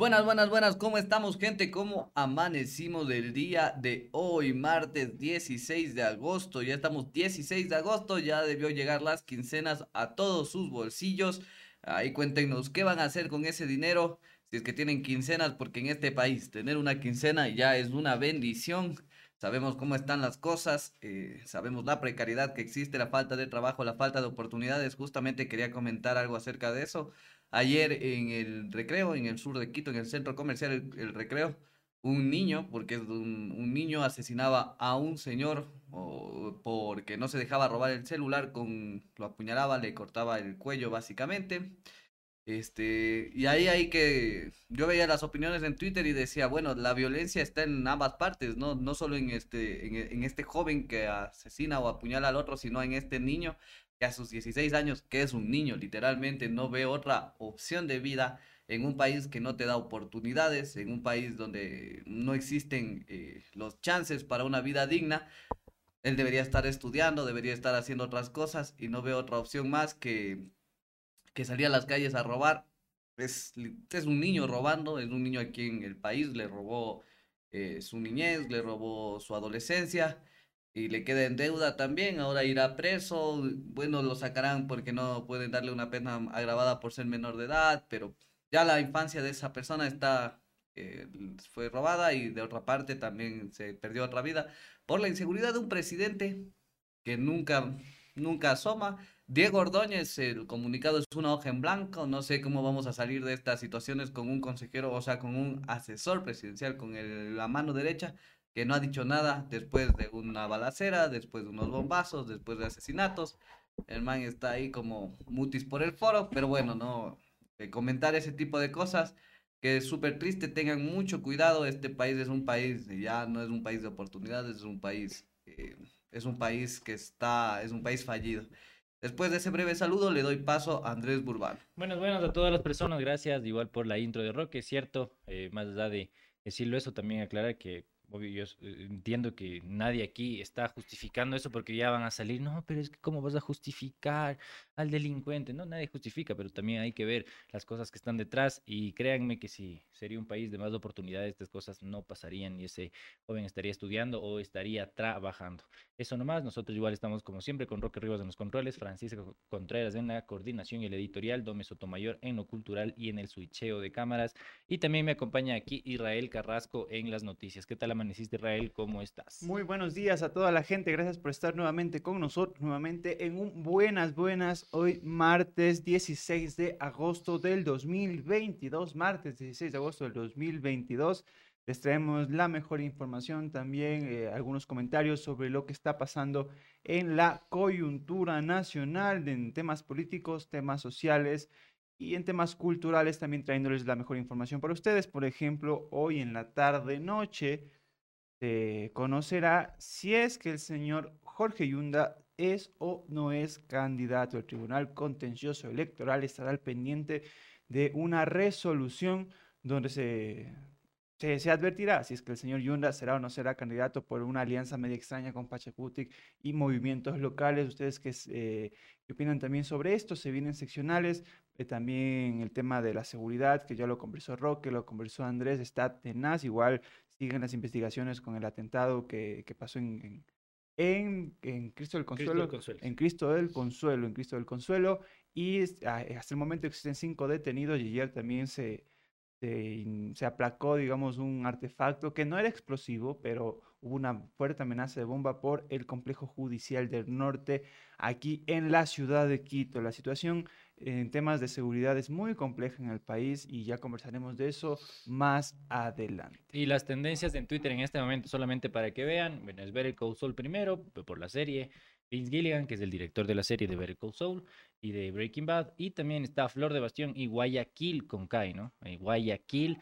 Buenas, buenas, buenas, ¿cómo estamos gente? ¿Cómo amanecimos del día de hoy, martes 16 de agosto? Ya estamos 16 de agosto, ya debió llegar las quincenas a todos sus bolsillos. Ahí cuéntenos qué van a hacer con ese dinero, si es que tienen quincenas, porque en este país tener una quincena ya es una bendición. Sabemos cómo están las cosas, eh, sabemos la precariedad que existe, la falta de trabajo, la falta de oportunidades. Justamente quería comentar algo acerca de eso. Ayer en el recreo, en el sur de Quito, en el centro comercial El, Recreo, un niño, porque un, niño asesinaba a un señor porque no se dejaba robar el celular, con, lo apuñalaba, le cortaba el cuello básicamente. Este, y ahí que, yo veía las opiniones en Twitter y decía, bueno, la violencia está en ambas partes, no, no solo en este, en, en este joven que asesina o apuñala al otro, sino en este niño que a sus 16 años, que es un niño, literalmente no ve otra opción de vida en un país que no te da oportunidades, en un país donde no existen eh, los chances para una vida digna, él debería estar estudiando, debería estar haciendo otras cosas y no ve otra opción más que, que salir a las calles a robar. Es, es un niño robando, es un niño aquí en el país, le robó eh, su niñez, le robó su adolescencia y le queda en deuda también, ahora irá preso, bueno, lo sacarán porque no pueden darle una pena agravada por ser menor de edad, pero ya la infancia de esa persona está, eh, fue robada y de otra parte también se perdió otra vida por la inseguridad de un presidente que nunca, nunca asoma. Diego Ordóñez, el comunicado es una hoja en blanco, no sé cómo vamos a salir de estas situaciones con un consejero, o sea, con un asesor presidencial, con la mano derecha, que no ha dicho nada después de una balacera, después de unos bombazos, después de asesinatos. El man está ahí como mutis por el foro, pero bueno, no comentar ese tipo de cosas que es súper triste, tengan mucho cuidado, este país es un país, ya no es un país de oportunidades, es un país, eh, es un país que está, es un país fallido. Después de ese breve saludo, le doy paso a Andrés Burbán. Buenas, buenas a todas las personas, gracias igual por la intro de Roque, es cierto, eh, más allá de decirlo eso, también aclarar que obvio, yo eh, entiendo que nadie aquí está justificando eso porque ya van a salir, no, pero es que cómo vas a justificar al delincuente, no, nadie justifica, pero también hay que ver las cosas que están detrás y créanme que si sería un país de más oportunidades, estas cosas no pasarían y ese joven estaría estudiando o estaría trabajando. Eso nomás, nosotros igual estamos como siempre con Roque Rivas en los controles, Francisco Contreras en la coordinación y el editorial, Dome Sotomayor en lo cultural y en el switcheo de cámaras y también me acompaña aquí Israel Carrasco en las noticias. ¿Qué tal amaneciste Israel? ¿Cómo estás? Muy buenos días a toda la gente, gracias por estar nuevamente con nosotros, nuevamente en un buenas, buenas, hoy martes 16 de agosto del 2022, martes 16 de agosto del 2022. Les traemos la mejor información, también eh, algunos comentarios sobre lo que está pasando en la coyuntura nacional, en temas políticos, temas sociales y en temas culturales, también trayéndoles la mejor información para ustedes. Por ejemplo, hoy en la tarde-noche se conocerá si es que el señor Jorge Yunda es o no es candidato. El Tribunal Contencioso Electoral estará al pendiente de una resolución donde se se, advertirá si es que el señor Yunda será o no será candidato por una alianza media extraña con Pachacutic y movimientos locales. Ustedes que, eh, opinan también sobre esto, se vienen seccionales. Eh, también el tema de la seguridad, que ya lo conversó Roque, lo conversó Andrés, está tenaz. Igual siguen las investigaciones con el atentado que, pasó en, en, en, Cristo del Consuelo, en Cristo del Consuelo, en Cristo del Consuelo, y hasta el momento existen cinco detenidos y ayer también se, se, aplacó, digamos, un artefacto que no era explosivo, pero hubo una fuerte amenaza de bomba por el complejo judicial del norte aquí en la ciudad de Quito. La situación en temas de seguridad es muy compleja en el país y ya conversaremos de eso más adelante. Y las tendencias en Twitter en este momento, solamente para que vean, es ver el Soul primero, por la serie, Vince Gilligan, que es el director de la serie de Better Call Saul y de Breaking Bad, y también está Flor de Bastión y Guayaquil con Kai, ¿no? Eh, Guayaquil.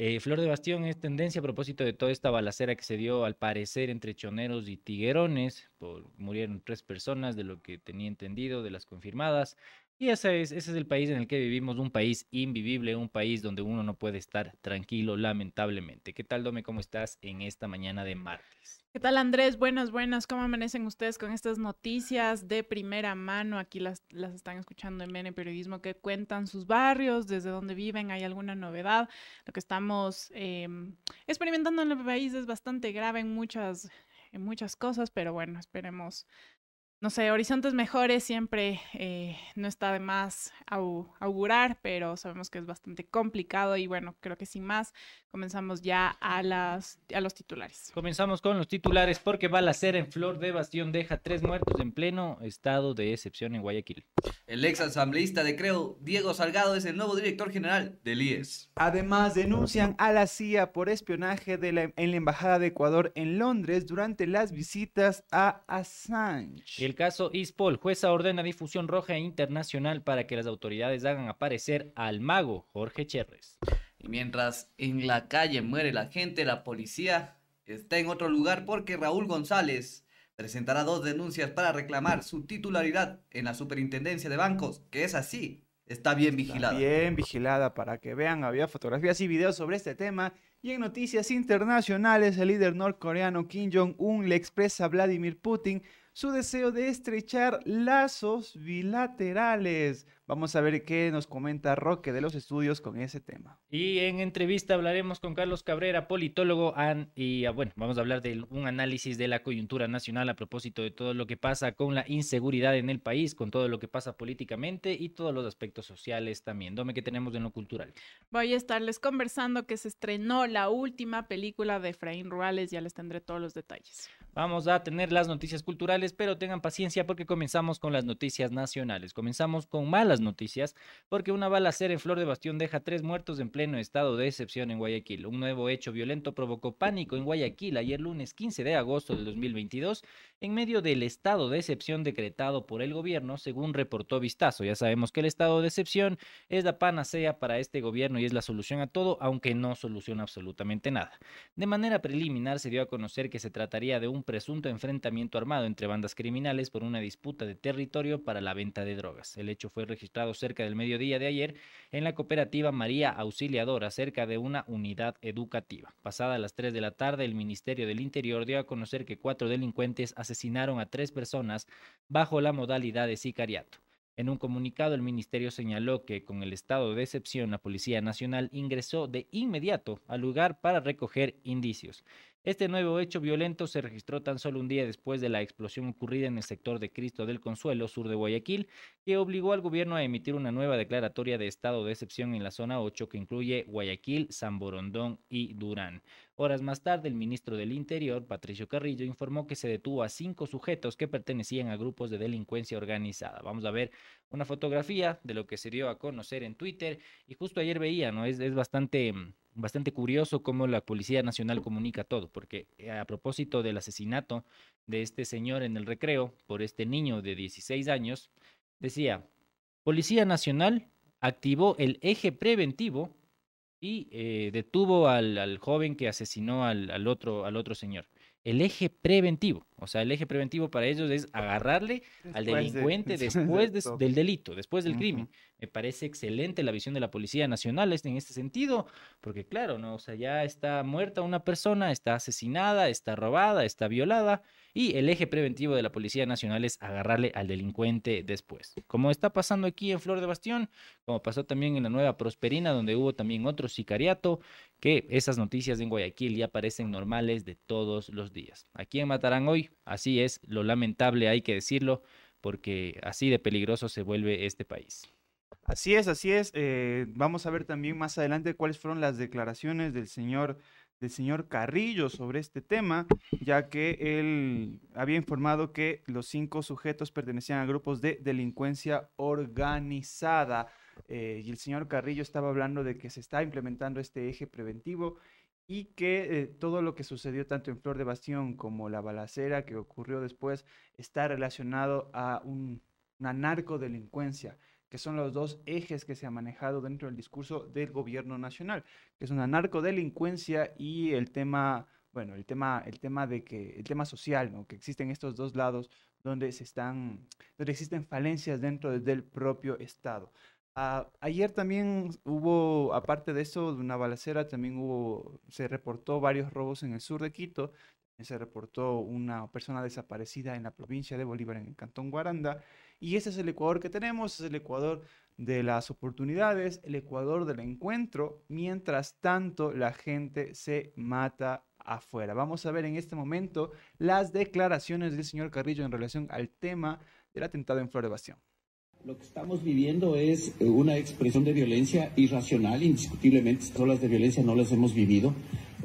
Eh, Flor de Bastión es tendencia a propósito de toda esta balacera que se dio al parecer entre choneros y tiguerones. Por, murieron tres personas, de lo que tenía entendido, de las confirmadas. Y ese es, ese es el país en el que vivimos, un país invivible, un país donde uno no puede estar tranquilo, lamentablemente. ¿Qué tal, Dome? ¿Cómo estás en esta mañana de martes? ¿Qué tal Andrés? Buenas, buenas. ¿Cómo amanecen ustedes con estas noticias de primera mano? Aquí las, las están escuchando en Bene Periodismo que cuentan sus barrios, desde dónde viven, hay alguna novedad. Lo que estamos eh, experimentando en el país es bastante grave en muchas, en muchas cosas, pero bueno, esperemos no sé, horizontes mejores siempre eh, no está de más au augurar, pero sabemos que es bastante complicado y bueno, creo que sin más, comenzamos ya a, las, a los titulares. Comenzamos con los titulares porque balacera en Flor de Bastión deja tres muertos en pleno estado de excepción en Guayaquil. El ex asambleísta de Creo, Diego Salgado, es el nuevo director general del IES. Además, denuncian a la CIA por espionaje de la, en la Embajada de Ecuador en Londres durante las visitas a Assange. El caso Ispol, jueza ordena difusión roja internacional para que las autoridades hagan aparecer al mago Jorge Cherres. Y mientras en la calle muere la gente, la policía está en otro lugar porque Raúl González presentará dos denuncias para reclamar su titularidad en la superintendencia de bancos, que es así, está bien vigilada. Está bien vigilada para que vean, había fotografías y videos sobre este tema. Y en noticias internacionales, el líder norcoreano Kim Jong-un le expresa a Vladimir Putin su deseo de estrechar lazos bilaterales. Vamos a ver qué nos comenta Roque de los estudios con ese tema. Y en entrevista hablaremos con Carlos Cabrera, politólogo, y ah, bueno, vamos a hablar de un análisis de la coyuntura nacional a propósito de todo lo que pasa con la inseguridad en el país, con todo lo que pasa políticamente y todos los aspectos sociales también. Dome que tenemos en lo cultural. Voy a estarles conversando que se estrenó la última película de Efraín Ruales, ya les tendré todos los detalles. Vamos a tener las noticias culturales, pero tengan paciencia porque comenzamos con las noticias nacionales. Comenzamos con malas noticias porque una balacera en Flor de Bastión deja tres muertos en pleno estado de excepción en Guayaquil. Un nuevo hecho violento provocó pánico en Guayaquil ayer lunes 15 de agosto del 2022 en medio del estado de excepción decretado por el gobierno, según reportó Vistazo. Ya sabemos que el estado de excepción es la panacea para este gobierno y es la solución a todo, aunque no soluciona absolutamente nada. De manera preliminar se dio a conocer que se trataría de un presunto enfrentamiento armado entre bandas criminales por una disputa de territorio para la venta de drogas. El hecho fue registrado cerca del mediodía de ayer en la cooperativa María Auxiliadora, cerca de una unidad educativa. Pasada las 3 de la tarde, el Ministerio del Interior dio a conocer que cuatro delincuentes asesinaron a tres personas bajo la modalidad de sicariato. En un comunicado, el ministerio señaló que con el estado de excepción, la Policía Nacional ingresó de inmediato al lugar para recoger indicios. Este nuevo hecho violento se registró tan solo un día después de la explosión ocurrida en el sector de Cristo del Consuelo, sur de Guayaquil, que obligó al gobierno a emitir una nueva declaratoria de estado de excepción en la zona 8 que incluye Guayaquil, San Borondón y Durán. Horas más tarde, el ministro del Interior, Patricio Carrillo, informó que se detuvo a cinco sujetos que pertenecían a grupos de delincuencia organizada. Vamos a ver una fotografía de lo que se dio a conocer en Twitter y justo ayer veía, ¿no? Es, es bastante bastante curioso cómo la Policía Nacional comunica todo, porque eh, a propósito del asesinato de este señor en el recreo por este niño de 16 años, decía, Policía Nacional activó el eje preventivo y eh, detuvo al, al, joven que asesinó al, al, otro, al otro señor. El eje preventivo, o sea, el eje preventivo para ellos es agarrarle después al delincuente de, después de, del delito, después del uh -huh. crimen. Me parece excelente la visión de la Policía Nacional en este sentido, porque claro, ¿no? O sea, ya está muerta una persona, está asesinada, está robada, está violada, y el eje preventivo de la Policía Nacional es agarrarle al delincuente después. Como está pasando aquí en Flor de Bastión, como pasó también en la Nueva Prosperina, donde hubo también otro sicariato, que esas noticias en Guayaquil ya parecen normales de todos los días. Aquí en Matarán hoy, así es, lo lamentable hay que decirlo, porque así de peligroso se vuelve este país. Así es, así es. Eh, vamos a ver también más adelante cuáles fueron las declaraciones del señor del señor Carrillo sobre este tema, ya que él había informado que los cinco sujetos pertenecían a grupos de delincuencia organizada. Eh, y el señor Carrillo estaba hablando de que se está implementando este eje preventivo y que eh, todo lo que sucedió tanto en Flor de Bastión como la balacera que ocurrió después está relacionado a un, una narcodelincuencia que son los dos ejes que se han manejado dentro del discurso del gobierno nacional, que es una narcodelincuencia y el tema, bueno, el tema, el tema de que, el tema social, ¿no? Que existen estos dos lados donde, se están, donde existen falencias dentro del propio Estado. Ah, ayer también hubo, aparte de eso, de una balacera, también hubo, se reportó varios robos en el sur de Quito, se reportó una persona desaparecida en la provincia de Bolívar, en el cantón Guaranda, y ese es el Ecuador que tenemos, es el Ecuador de las oportunidades, el Ecuador del encuentro, mientras tanto la gente se mata afuera. Vamos a ver en este momento las declaraciones del señor Carrillo en relación al tema del atentado en Flor de Bastión. Lo que estamos viviendo es eh, una expresión de violencia irracional, indiscutiblemente, estas olas de violencia no las hemos vivido.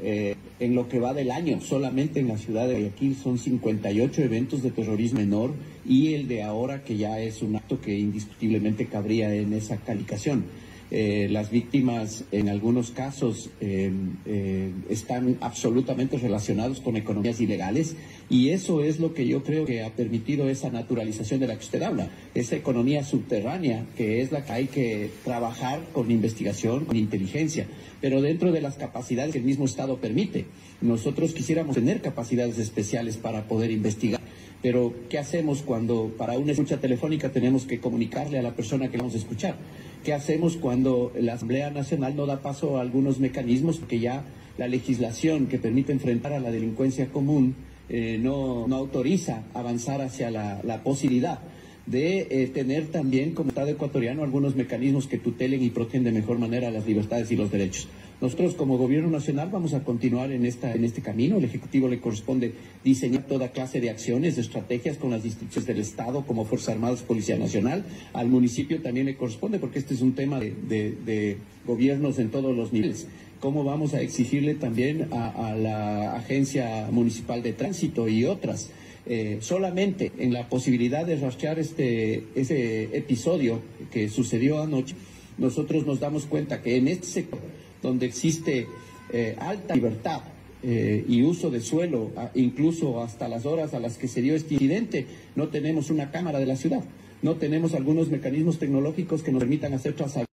Eh, en lo que va del año, solamente en la ciudad de Guayaquil son 58 eventos de terrorismo menor y el de ahora que ya es un acto que indiscutiblemente cabría en esa calificación. Eh, las víctimas en algunos casos eh, eh, están absolutamente relacionados con economías ilegales y eso es lo que yo creo que ha permitido esa naturalización de la que usted habla, esa economía subterránea que es la que hay que trabajar con investigación, con inteligencia, pero dentro de las capacidades que el mismo Estado permite. Nosotros quisiéramos tener capacidades especiales para poder investigar. Pero, ¿qué hacemos cuando para una escucha telefónica tenemos que comunicarle a la persona que vamos a escuchar? ¿Qué hacemos cuando la Asamblea Nacional no da paso a algunos mecanismos que ya la legislación que permite enfrentar a la delincuencia común eh, no, no, autoriza avanzar hacia la, la posibilidad de eh, tener también como Estado ecuatoriano algunos mecanismos que tutelen y protegen de mejor manera las libertades y los derechos? Nosotros como gobierno nacional vamos a continuar en, esta, en este camino. El Ejecutivo le corresponde diseñar toda clase de acciones, de estrategias con las instituciones del Estado como Fuerzas Armadas, Policía Nacional. Al municipio también le corresponde porque este es un tema de, gobiernos en todos los niveles cómo vamos a exigirle también a, la Agencia Municipal de Tránsito y otras. Eh, solamente en la posibilidad de rastrear este, ese episodio que sucedió anoche, nosotros nos damos cuenta que en este sector donde existe eh, alta libertad eh, y uso de suelo, incluso hasta las horas a las que se dio este incidente, no tenemos una cámara de la ciudad, no tenemos algunos mecanismos tecnológicos que nos permitan hacer trazabilidad.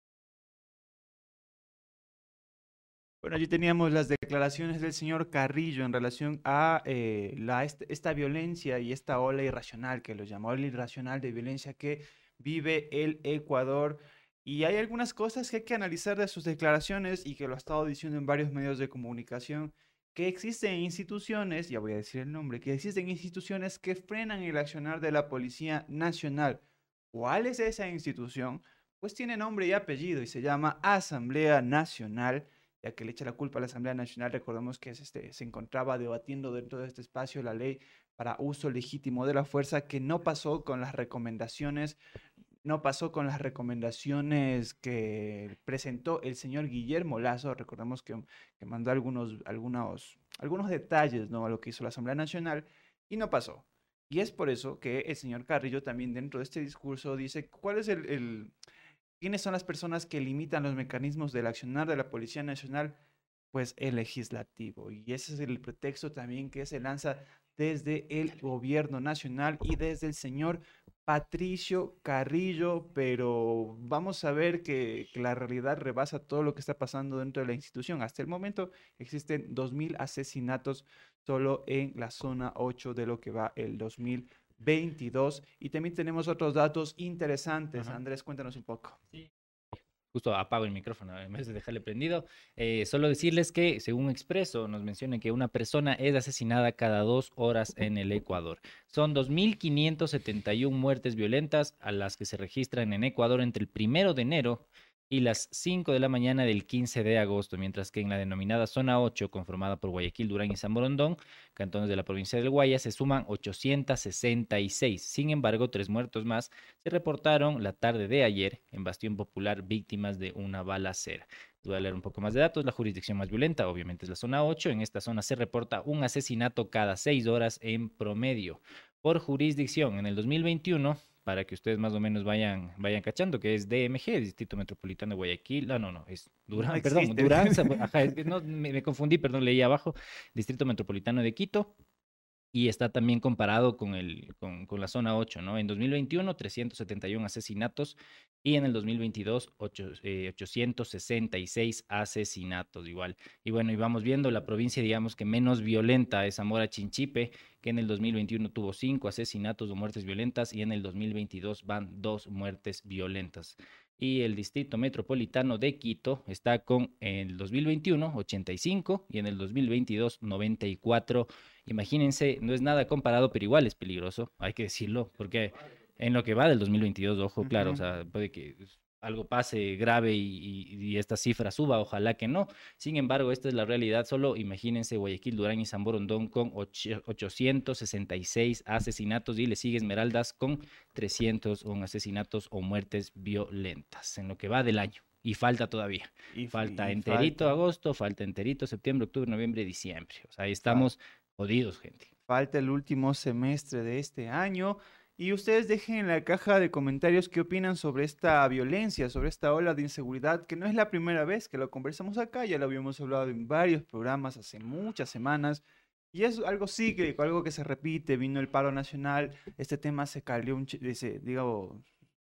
Bueno, allí teníamos las declaraciones del señor Carrillo en relación a eh, la, esta violencia y esta ola irracional, que lo llamó ola irracional de violencia que vive el Ecuador. Y hay algunas cosas que hay que analizar de sus declaraciones y que lo ha estado diciendo en varios medios de comunicación, que existen instituciones, ya voy a decir el nombre, que existen instituciones que frenan el accionar de la Policía Nacional. ¿Cuál es esa institución? Pues tiene nombre y apellido y se llama Asamblea Nacional, ya que le echa la culpa a la Asamblea Nacional, recordemos que este, se encontraba debatiendo dentro de este espacio la ley para uso legítimo de la fuerza que no pasó con las recomendaciones no pasó con las recomendaciones que presentó el señor Guillermo Lazo. Recordemos que, mandó algunos, algunos, algunos detalles ¿no? a lo que hizo la Asamblea Nacional y no pasó. Y es por eso que el señor Carrillo también dentro de este discurso dice cuál es el, quiénes son las personas que limitan los mecanismos del accionar de la Policía Nacional, pues el legislativo. Y ese es el pretexto también que se lanza desde el gobierno nacional y desde el señor Patricio Carrillo, pero vamos a ver que, la realidad rebasa todo lo que está pasando dentro de la institución. Hasta el momento existen 2.000 asesinatos solo en la zona 8 de lo que va el 2022. Y también tenemos otros datos interesantes. Andrés, cuéntanos un poco. Sí justo apago el micrófono en vez de dejarle prendido. Eh, solo decirles que, según Expreso, nos menciona que una persona es asesinada cada dos horas en el Ecuador. Son 2.571 muertes violentas a las que se registran en Ecuador entre el primero de enero y las 5 de la mañana del 15 de agosto, mientras que en la denominada zona 8, conformada por Guayaquil, Durán y San Borondón, cantones de la provincia del Guaya, se suman 866. Sin embargo, tres muertos más se reportaron la tarde de ayer en Bastión Popular, víctimas de una balacera. Voy a leer un poco más de datos. La jurisdicción más violenta, obviamente, es la zona 8. En esta zona se reporta un asesinato cada seis horas en promedio. Por jurisdicción, en el 2021 para que ustedes más o menos vayan, vayan cachando, que es DMG, Distrito Metropolitano de Guayaquil. No, no, no, es Durán, perdón, Durán, ajá, es que no, me, confundí, perdón, leí abajo, Distrito Metropolitano de Quito. Y está también comparado con, el, con, con la zona 8, ¿no? En 2021, 371 asesinatos y en el 2022 ocho- eh, 866 asesinatos igual. Y bueno, y vamos viendo la provincia, digamos que menos violenta es Zamora Chinchipe, que en el 2021 tuvo cinco asesinatos o muertes violentas y en el 2022 van dos muertes violentas. Y el distrito metropolitano de Quito está con en el 2021 85 y en el 2022 94. Imagínense, no es nada comparado, pero igual es peligroso, hay que decirlo, porque en lo que va del 2022, ojo, claro, o sea, puede que algo pase grave y, y- y esta cifra suba, ojalá que no. Sin embargo, esta es la realidad. Solo imagínense Guayaquil, Durán y San Borondón con ocho- 866 asesinatos y le sigue Esmeraldas con 301 asesinatos o muertes violentas en lo que va del año. Y falta todavía. Y, Falta enterito falta- agosto, falta enterito septiembre, octubre, noviembre, diciembre. O sea, ahí estamos jodidos, gente. falta el último semestre de este año. Y ustedes dejen en la caja de comentarios qué opinan sobre esta violencia, sobre esta ola de inseguridad, que no es la primera vez que lo conversamos acá, ya lo habíamos hablado en varios programas hace muchas semanas. Y es algo cíclico, algo que se repite, vino el paro nacional, este tema se calmó, un, se, se,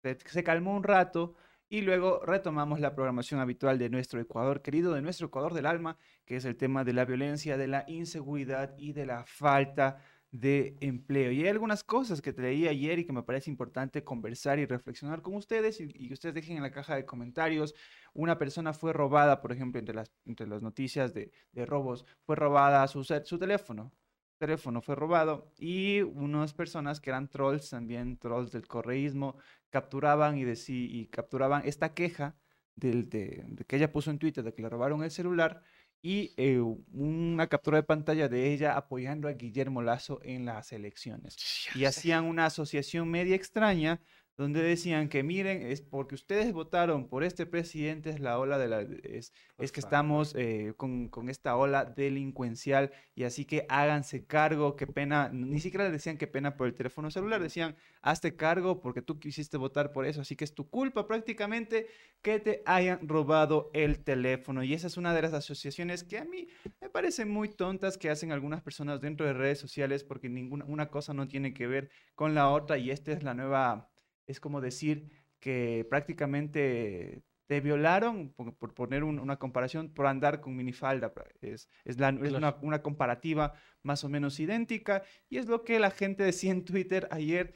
se calmó un rato y luego retomamos la programación habitual de nuestro Ecuador querido, de nuestro Ecuador del alma, que es el tema de la violencia, de la inseguridad y de la falta de empleo. Y hay algunas cosas que te leí ayer y que me parece importante conversar y reflexionar con ustedes y, que ustedes dejen en la caja de comentarios. Una persona fue robada, por ejemplo, entre las, entre las noticias de, robos, fue robada su, su teléfono. teléfono fue robado y unas personas que eran trolls, también trolls del correísmo, capturaban y, deci- y capturaban esta queja del- de, de que ella puso en Twitter de que le robaron el celular y eh, una captura de pantalla de ella apoyando a Guillermo Lazo en las elecciones. Y hacían una asociación media extraña donde decían que miren, es porque ustedes votaron por este presidente, es la ola de la... es, es que estamos eh, con, con esta ola delincuencial y así que háganse cargo, qué pena, ni siquiera le decían qué pena por el teléfono celular, decían, hazte cargo porque tú quisiste votar por eso, así que es tu culpa prácticamente que te hayan robado el teléfono. Y esa es una de las asociaciones que a mí me parecen muy tontas que hacen algunas personas dentro de redes sociales porque ninguna una cosa no tiene que ver con la otra y esta es la nueva, es como decir que prácticamente te violaron, por, por poner un- una comparación, por andar con minifalda. Es, es, la, es una, una comparativa más o menos idéntica y es lo que la gente decía en Twitter ayer.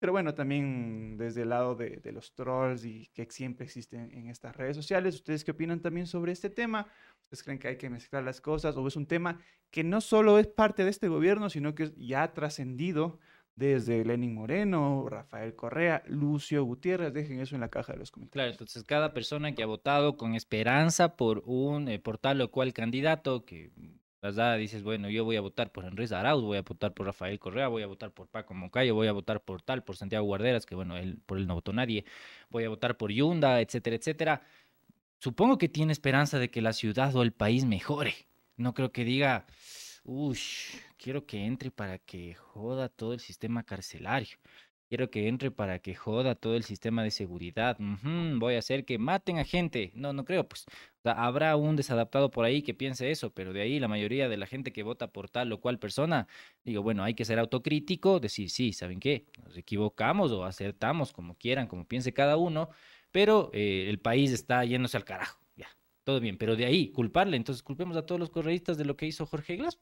Pero bueno, también desde el lado de, de los trolls y que siempre existen en estas redes sociales, ¿ustedes qué opinan también sobre este tema? ¿Ustedes creen que hay que mezclar las cosas o es un tema que no solo es parte de este gobierno, sino que ya ha trascendido desde Lenin Moreno, Rafael Correa, Lucio Gutiérrez? Dejen eso en la caja de los Claro, comentarios. entonces cada persona que ha votado con esperanza por un eh, por tal o cual candidato que las da, dices, bueno, yo voy a votar por Enrique Arauz, voy a votar por Rafael Correa, voy a votar por Paco Moncayo, voy a votar por tal, por Santiago Guarderas, que bueno, él, por él no votó nadie, voy a votar por Yunda, etcétera, etcétera. Supongo que tiene esperanza de que la ciudad o el país mejore. No creo que diga, uy, quiero que entre para que joda todo el sistema carcelario. Quiero que entre para que joda todo el sistema de seguridad. voy a hacer que maten a gente. No, no creo, pues. O sea, habrá un desadaptado por ahí que piense eso, pero de ahí la mayoría de la gente que vota por tal o cual persona, digo, bueno, hay que ser autocrítico, decir, sí, ¿saben qué? Nos equivocamos o acertamos, como quieran, como piense cada uno, pero eh, el país está yéndose al carajo. Todo bien, pero de ahí culparle, entonces culpemos a todos los correístas de lo que hizo Jorge Glass.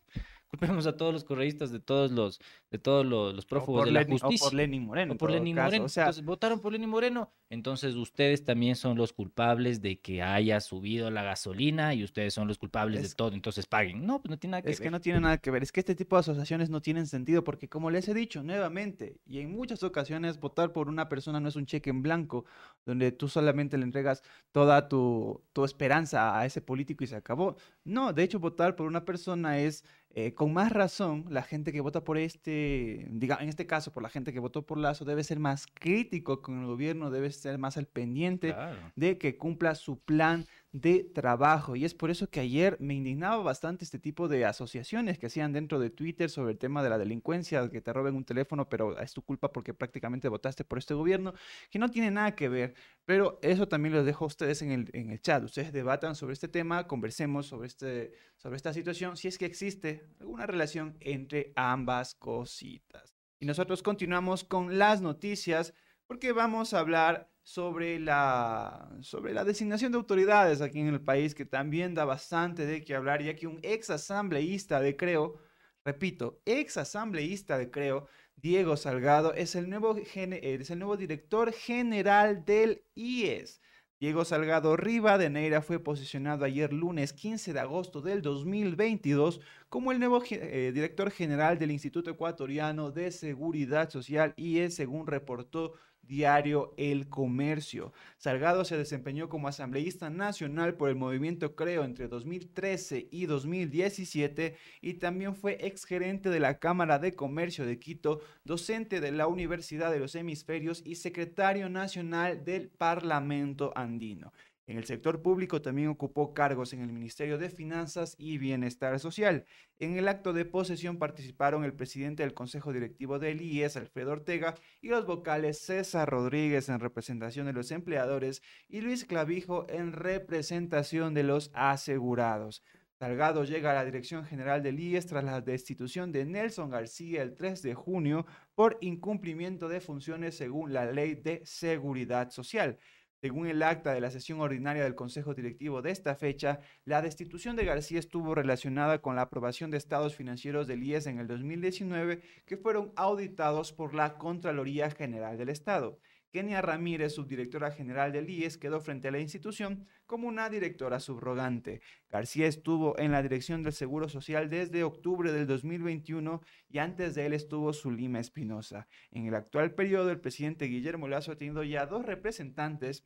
Culpemos a todos los correístas de todos los, de todos los, los O prófugos de la Lenin, o justicia. por Lenin Moreno. O por Lenin caso. Moreno. O sea, Entonces, votaron por Lenin Moreno. Entonces, ustedes también son los culpables de que haya subido la gasolina y ustedes son los culpables Es- de todo. Entonces, paguen. No, pues no tiene nada que Es que ver. no tiene nada que ver, es que este tipo de asociaciones no tienen sentido porque como les he dicho nuevamente y en muchas ocasiones votar por una persona no es un cheque en blanco donde tú solamente le entregas toda tu, tu esperanza a ese político y se acabó. No, de hecho votar por una persona es eh, con más razón la gente que vota por este, diga, en este caso por la gente que votó por Lazo debe ser más crítico con el gobierno, debe ser más al pendiente Claro. de que cumpla su plan de trabajo. Y es por eso que ayer me indignaba bastante este tipo de asociaciones que hacían dentro de Twitter sobre el tema de la delincuencia, que te roben un teléfono, pero es tu culpa porque prácticamente votaste por este gobierno, que no tiene nada que ver. Pero eso también los dejo a ustedes en el, en el chat. Ustedes debatan sobre este tema, conversemos sobre, este, sobre esta situación, si es que existe alguna relación entre ambas cositas. Y nosotros continuamos con las noticias porque vamos a hablar sobre la, sobre la designación de autoridades aquí en el país, que también da bastante de qué hablar, ya que un ex asambleísta de Creo, repito, ex asambleísta de Creo, Diego Salgado, es el nuevo, es el nuevo director general del IES. Diego Salgado Rivadeneira fue posicionado ayer lunes 15 de agosto del 2022 como el nuevo eh, director general del Instituto Ecuatoriano de Seguridad Social y según reportó diario El Comercio. Salgado se desempeñó como asambleísta nacional por el movimiento Creo entre 2013 y 2017 y también fue exgerente de la Cámara de Comercio de Quito, docente de la Universidad de los Hemisferios y secretario nacional del Parlamento Andino. En el sector público también ocupó cargos en el Ministerio de Finanzas y Bienestar Social. En el acto de posesión participaron el presidente del Consejo Directivo del IES, Alfredo Ortega, y los vocales César Rodríguez en representación de los empleadores y Luis Clavijo en representación de los asegurados. Salgado llega a la dirección general del IES tras la destitución de Nelson García el 3 de junio por incumplimiento de funciones según la ley de seguridad social. Según el acta de la sesión ordinaria del Consejo Directivo de esta fecha, la destitución de García estuvo relacionada con la aprobación de estados financieros del IES en el 2019 que fueron auditados por la Contraloría General del Estado. Kenia Ramírez, subdirectora general del IES, quedó frente a la institución como una directora subrogante. García estuvo en la dirección del Seguro Social desde octubre del 2021 y antes de él estuvo Zulima Espinosa. En el actual periodo, el presidente Guillermo Lazo ha tenido ya dos representantes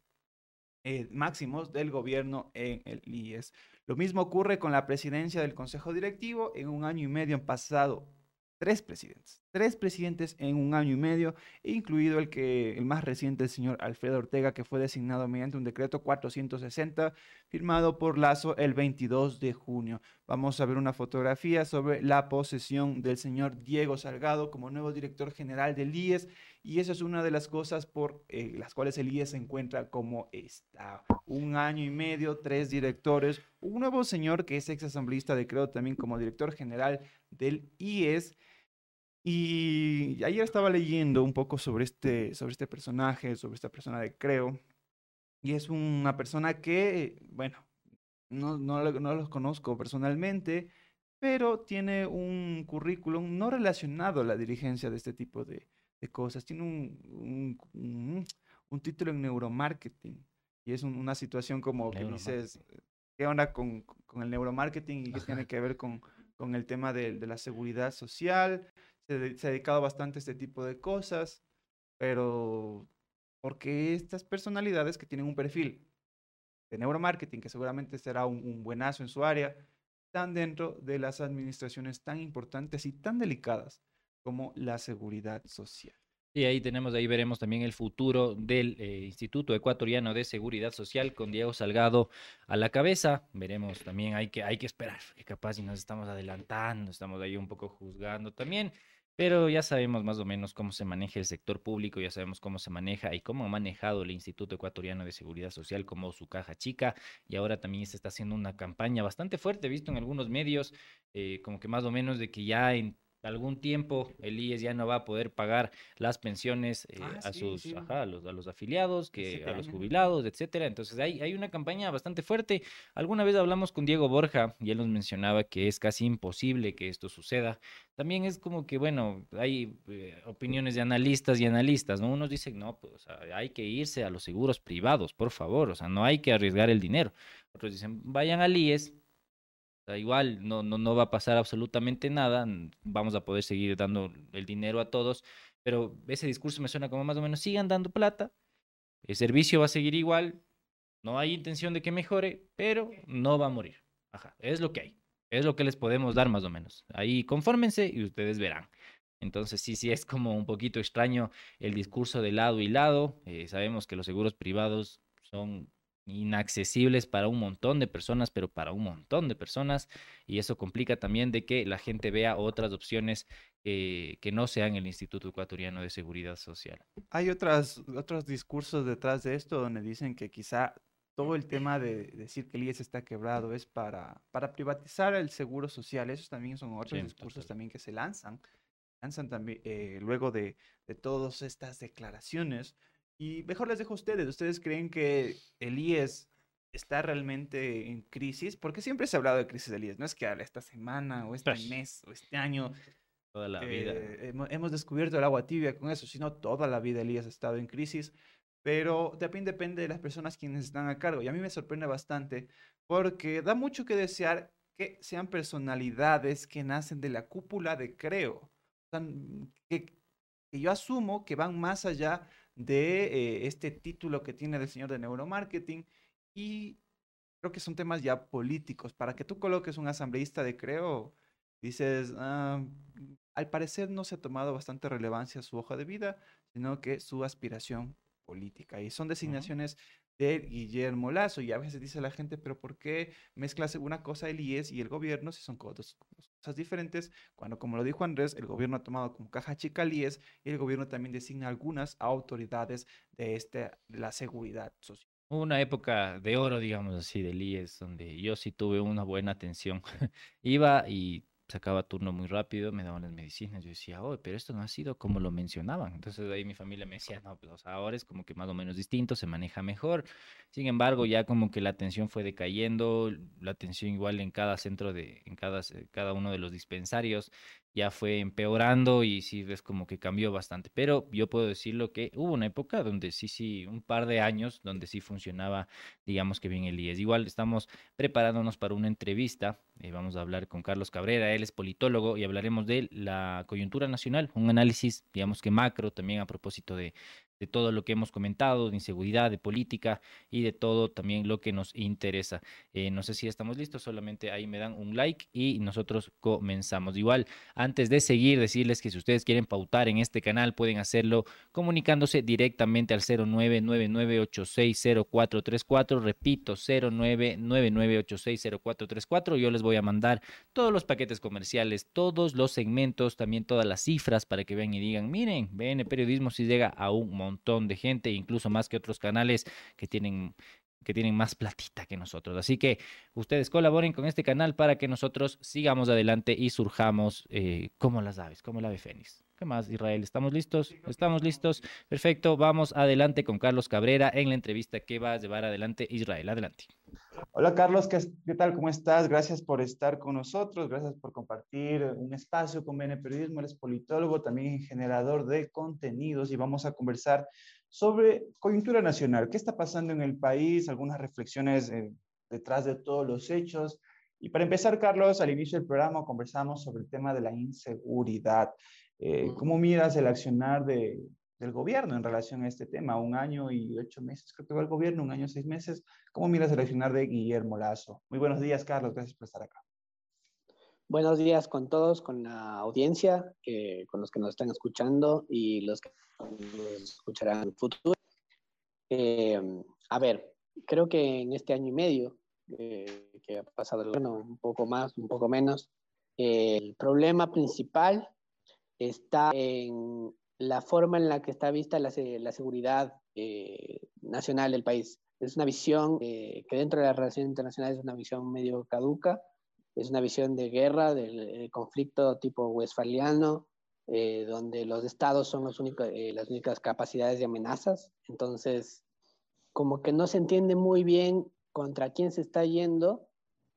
eh, máximos del gobierno en el IES. Lo mismo ocurre con la presidencia del Consejo Directivo. En un año y medio han pasado tres presidentes, tres presidentes en un año y medio, incluido el que el más reciente, el señor Alfredo Ortega, que fue designado mediante un decreto 460 firmado por Lazo el 22 de junio. Vamos a ver una fotografía sobre la posesión del señor Diego Salgado como nuevo director general del IES y eso es una de las cosas por eh, las cuales el IES se encuentra como está. Un año y medio, tres directores, un nuevo señor que es ex asambleísta de Creo también como director general del IES y ayer estaba leyendo un poco sobre este, sobre este personaje, sobre esta persona de Creo. Y es una persona que, bueno, no, no, no los conozco personalmente, pero tiene un currículum no relacionado a la dirigencia de este tipo de, de cosas. Tiene un, un, un, título en neuromarketing. Y es una situación como que dices, ¿qué onda con, con el neuromarketing y qué tiene que ver con, con el tema de, de la seguridad social? Se, ha dedicado bastante a este tipo de cosas, pero porque estas personalidades que tienen un perfil de neuromarketing, que seguramente será un, buenazo en su área, están dentro de las administraciones tan importantes y tan delicadas como la seguridad social. Y ahí tenemos, ahí veremos también el futuro del eh, Instituto Ecuatoriano de Seguridad Social con Diego Salgado a la cabeza. Veremos también, hay que, hay que esperar, que capaz si nos estamos adelantando, estamos ahí un poco juzgando también. Pero ya sabemos más o menos cómo se maneja el sector público, ya sabemos cómo se maneja y cómo ha manejado el Instituto Ecuatoriano de Seguridad Social como su caja chica. Y ahora también se está haciendo una campaña bastante fuerte, visto en algunos medios, eh, como que más o menos de que ya en algún tiempo el IES ya no va a poder pagar las pensiones eh, ah, a sus a, los, a los afiliados, que, a los jubilados, etcétera. Entonces hay, hay una campaña bastante fuerte. Alguna vez hablamos con Diego Borja y él nos mencionaba que es casi imposible que esto suceda. También es como que, bueno, hay eh, opiniones de analistas y analistas, ¿no? Unos dicen, no, pues hay que irse a los seguros privados, por favor, o sea, no hay que arriesgar el dinero. Otros dicen, vayan al IES, igual no, no, no va a pasar absolutamente nada, vamos a poder seguir dando el dinero a todos, pero ese discurso me suena como más o menos, sigan dando plata, el servicio va a seguir igual, no hay intención de que mejore, pero no va a morir. Ajá, es lo que hay, es lo que les podemos dar más o menos. Ahí confórmense y ustedes verán. Entonces sí, sí es como un poquito extraño el discurso de lado y lado. Eh, sabemos que los seguros privados son inaccesibles para un montón de personas, pero para un montón de personas, y eso complica también de que la gente vea otras opciones que no sean el Instituto Ecuatoriano de Seguridad Social. Hay otras, otros discursos detrás de esto donde dicen que quizá todo el tema de decir que el IES está quebrado es para, para privatizar el seguro social. Esos también son otros discursos también que se lanzan, lanzan también eh, luego de, de todas estas declaraciones Y mejor les dejo a ustedes. ¿Ustedes creen que el IES está realmente en crisis? Porque siempre se ha hablado de crisis del IES. No es que esta semana o este mes o este año Toda la vida. eh, hemo- hemos descubierto el agua tibia con eso, sino toda la vida el IES ha estado en crisis, pero también depende de las personas quienes están a cargo. Y a mí me sorprende bastante porque da mucho que desear que sean personalidades que nacen de la cúpula de Creo. O sea, n- que, que yo asumo que van más allá de eh, este título que tiene del señor de neuromarketing y creo que son temas ya políticos. Para que tú coloques un asambleísta de Creo, dices, "Ah, al parecer no se ha tomado bastante relevancia su hoja de vida, sino que su aspiración política. Y son designaciones de Guillermo Lazo. Y a veces dice la gente, pero ¿por qué mezclas una cosa el IES y el gobierno si son co- dos cosas diferentes? Cuando, como lo dijo Andrés, el gobierno ha tomado como caja chica el IES y el gobierno también designa algunas autoridades de, este, la seguridad social. Una época de oro, digamos así, del IES, donde yo sí tuve una buena atención. Iba y sacaba turno muy rápido, me daban las medicinas. Yo decía, oh, pero esto no ha sido como lo mencionaban. Entonces ahí mi familia me decía, no, pues ahora es como que más o menos distinto, se maneja mejor. Sin embargo, ya como que la atención fue decayendo, la atención igual en cada centro de, en cada, cada uno de los dispensarios ya fue empeorando y sí ves como que cambió bastante. Pero yo puedo decirlo que hubo una época donde sí, sí, un par de años donde sí funcionaba, digamos que bien el IES. Igual estamos preparándonos para una entrevista. eh, vamos a hablar con Carlos Cabrera, él es politólogo y hablaremos de la coyuntura nacional, un análisis, digamos que macro también a propósito de, de todo lo que hemos comentado, de inseguridad, de política y de todo también lo que nos interesa. Eh, no sé si estamos listos, solamente ahí me dan un like y nosotros comenzamos. Igual, antes de seguir, decirles que si ustedes quieren pautar en este canal, pueden hacerlo comunicándose directamente al 0999860434. Repito, 0999860434. Yo les voy a mandar todos los paquetes comerciales, todos los segmentos, también todas las cifras para que vean y digan, miren, BN Periodismo si llega a un montón de gente, incluso más que otros canales que tienen que tienen más platita que nosotros. Así que ustedes colaboren con este canal para que nosotros sigamos adelante y surjamos eh, como las aves, como el ave fénix. ¿Qué más, Israel? ¿Estamos listos? ¿Estamos listos? Perfecto, vamos adelante con Carlos Cabrera en la entrevista que va a llevar adelante Israel. Adelante. Hola Carlos, ¿qué, qué tal? ¿Cómo estás? Gracias por estar con nosotros, gracias por compartir un espacio con BN Periodismo, eres politólogo, también generador de contenidos y vamos a conversar sobre coyuntura nacional. ¿Qué está pasando en el país? Algunas reflexiones eh, detrás de todos los hechos. Y para empezar, Carlos, al inicio del programa conversamos sobre el tema de la inseguridad. Eh, ¿Cómo miras el accionar de, del gobierno en relación a este tema? Un año y ocho meses, creo que va el gobierno, un año y seis meses. ¿Cómo miras el accionar de Guillermo Lazo? Muy buenos días, Carlos, gracias por estar acá. Buenos días con todos, con la audiencia, eh, con los que nos están escuchando y los que nos escucharán en el futuro. Eh, a ver, creo que en este año y medio eh, que ha pasado, bueno, un poco más, un poco menos, el problema principal está en la forma en la que está vista la, la seguridad eh, nacional del país. Es una visión eh, que dentro de las relaciones internacionales es una visión medio caduca, es una visión de guerra, del eh, conflicto tipo westfaliano, donde los estados son los únicos, las únicas capacidades de amenazas. Entonces, como que no se entiende muy bien contra quién se está yendo,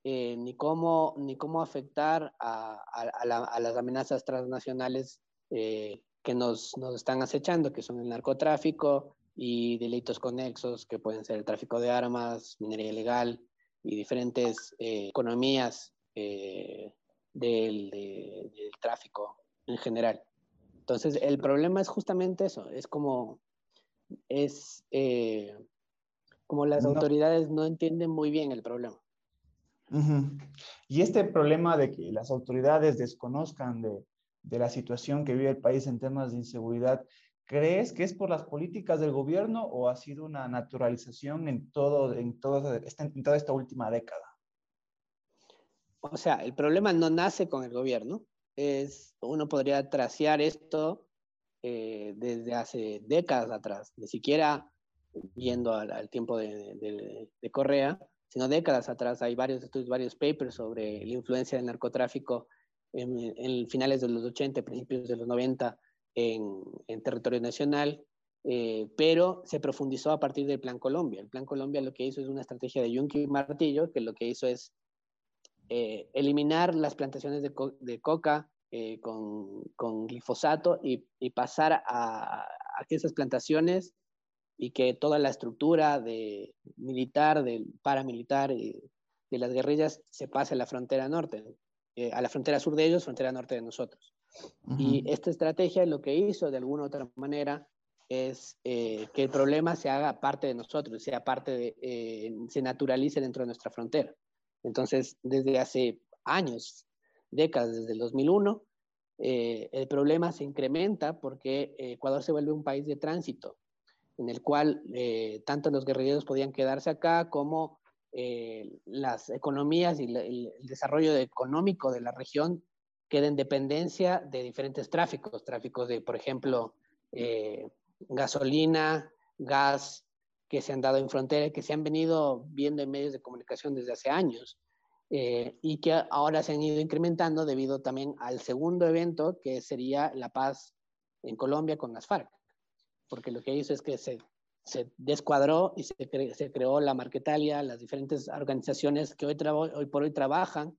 eh, ni, cómo, ni cómo afectar a, a, a, la, a las amenazas transnacionales eh, que nos, nos, están acechando, que son el narcotráfico y delitos conexos, que pueden ser el tráfico de armas, minería ilegal y diferentes eh, economías del, de, del, tráfico en general. Entonces, el problema es justamente eso, es como, es, como las no. autoridades no entienden muy bien el problema. Y este problema de que las autoridades desconozcan de, de, la situación que vive el país en temas de inseguridad, ¿crees que es por las políticas del gobierno o ha sido una naturalización en, todo, en, en toda esta última década? O sea, el problema no nace con el gobierno. Es, uno podría traciar esto eh, desde hace décadas atrás, ni siquiera yendo al, tiempo de, de, Correa, sino décadas atrás. Hay varios estudios, varios papers sobre la influencia del narcotráfico en, en finales de los 80, principios de los 90 en, en territorio nacional. eh, pero se profundizó a partir del Plan Colombia. El Plan Colombia lo que hizo es una estrategia de yunque y martillo, que lo que hizo es eh, eliminar las plantaciones de, coca eh, con, glifosato y, pasar a, que esas plantaciones y que toda la estructura de militar, del paramilitar y de las guerrillas se pase a la frontera norte, a la frontera sur de ellos, frontera norte de nosotros. Y esta estrategia lo que hizo de alguna u otra manera es eh, que el problema se haga parte de nosotros, sea parte de, eh, se naturalice dentro de nuestra frontera. Entonces, desde hace años, décadas, desde el 2001, eh, el problema se incrementa porque Ecuador se vuelve un país de tránsito, en el cual tanto los guerrilleros podían quedarse acá como las economías y el desarrollo económico de la región queda en dependencia de diferentes tráficos, tráficos de, por ejemplo, gasolina, gas que se han dado en frontera, que se han venido viendo en medios de comunicación desde hace años eh, y que ahora se han ido incrementando debido también al segundo evento que sería la paz en Colombia con las FARC, porque lo que hizo es que se, se descuadró y se, se, creó la Marquetalia, las diferentes organizaciones que hoy, hoy por hoy trabajan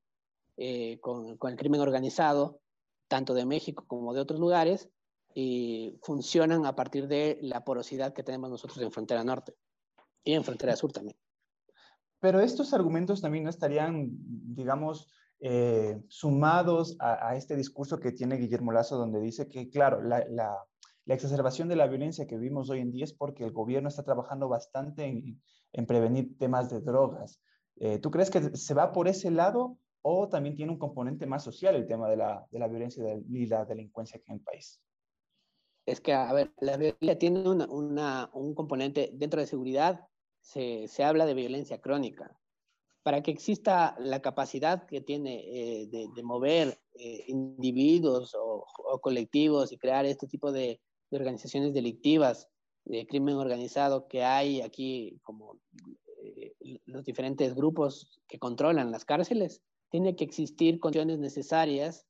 eh, con, con el crimen organizado, tanto de México como de otros lugares, y funcionan a partir de la porosidad que tenemos nosotros en frontera norte y en frontera sur también. Pero estos argumentos también no estarían, digamos, eh, sumados a, este discurso que tiene Guillermo Lazo, donde dice que, claro, la, la, exacerbación de la violencia que vivimos hoy en día es porque el gobierno está trabajando bastante en, en prevenir temas de drogas. Eh, ¿Tú crees que se va por ese lado o también tiene un componente más social el tema de la, de la violencia y la delincuencia en el país? es que, a ver, la violencia tiene un componente dentro de seguridad, se, habla de violencia crónica. Para que exista la capacidad que tiene eh, de, mover eh, individuos o, colectivos y crear este tipo de, organizaciones delictivas de crimen organizado que hay aquí, como eh, los diferentes grupos que controlan las cárceles, tiene que existir condiciones necesarias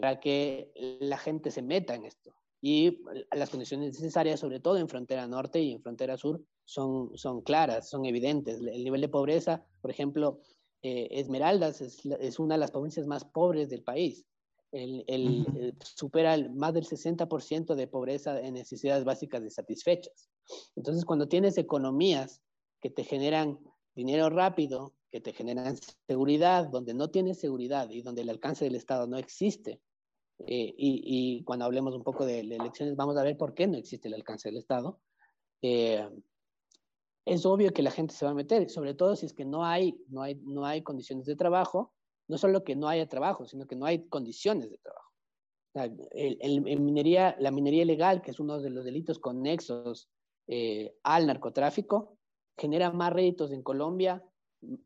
para que la gente se meta en esto y las condiciones necesarias, sobre todo en frontera norte y en frontera sur, son, son claras, son evidentes. El nivel de pobreza, por ejemplo, eh, Esmeraldas es, es, una de las provincias más pobres del país. El, el, supera el, más del 60% de pobreza en necesidades básicas insatisfechas. Entonces, cuando tienes economías que te generan dinero rápido, que te generan seguridad, donde no tienes seguridad y donde el alcance del Estado no existe, eh, y, cuando hablemos un poco de, elecciones vamos a ver por qué no existe el alcance del Estado. Eh, es obvio que la gente se va a meter, sobre todo si es que no hay, no hay, no hay condiciones de trabajo, no solo que no haya trabajo, sino que no hay condiciones de trabajo. el, minería, la minería ilegal, que es uno de los delitos conexos eh, al narcotráfico, genera más réditos en Colombia,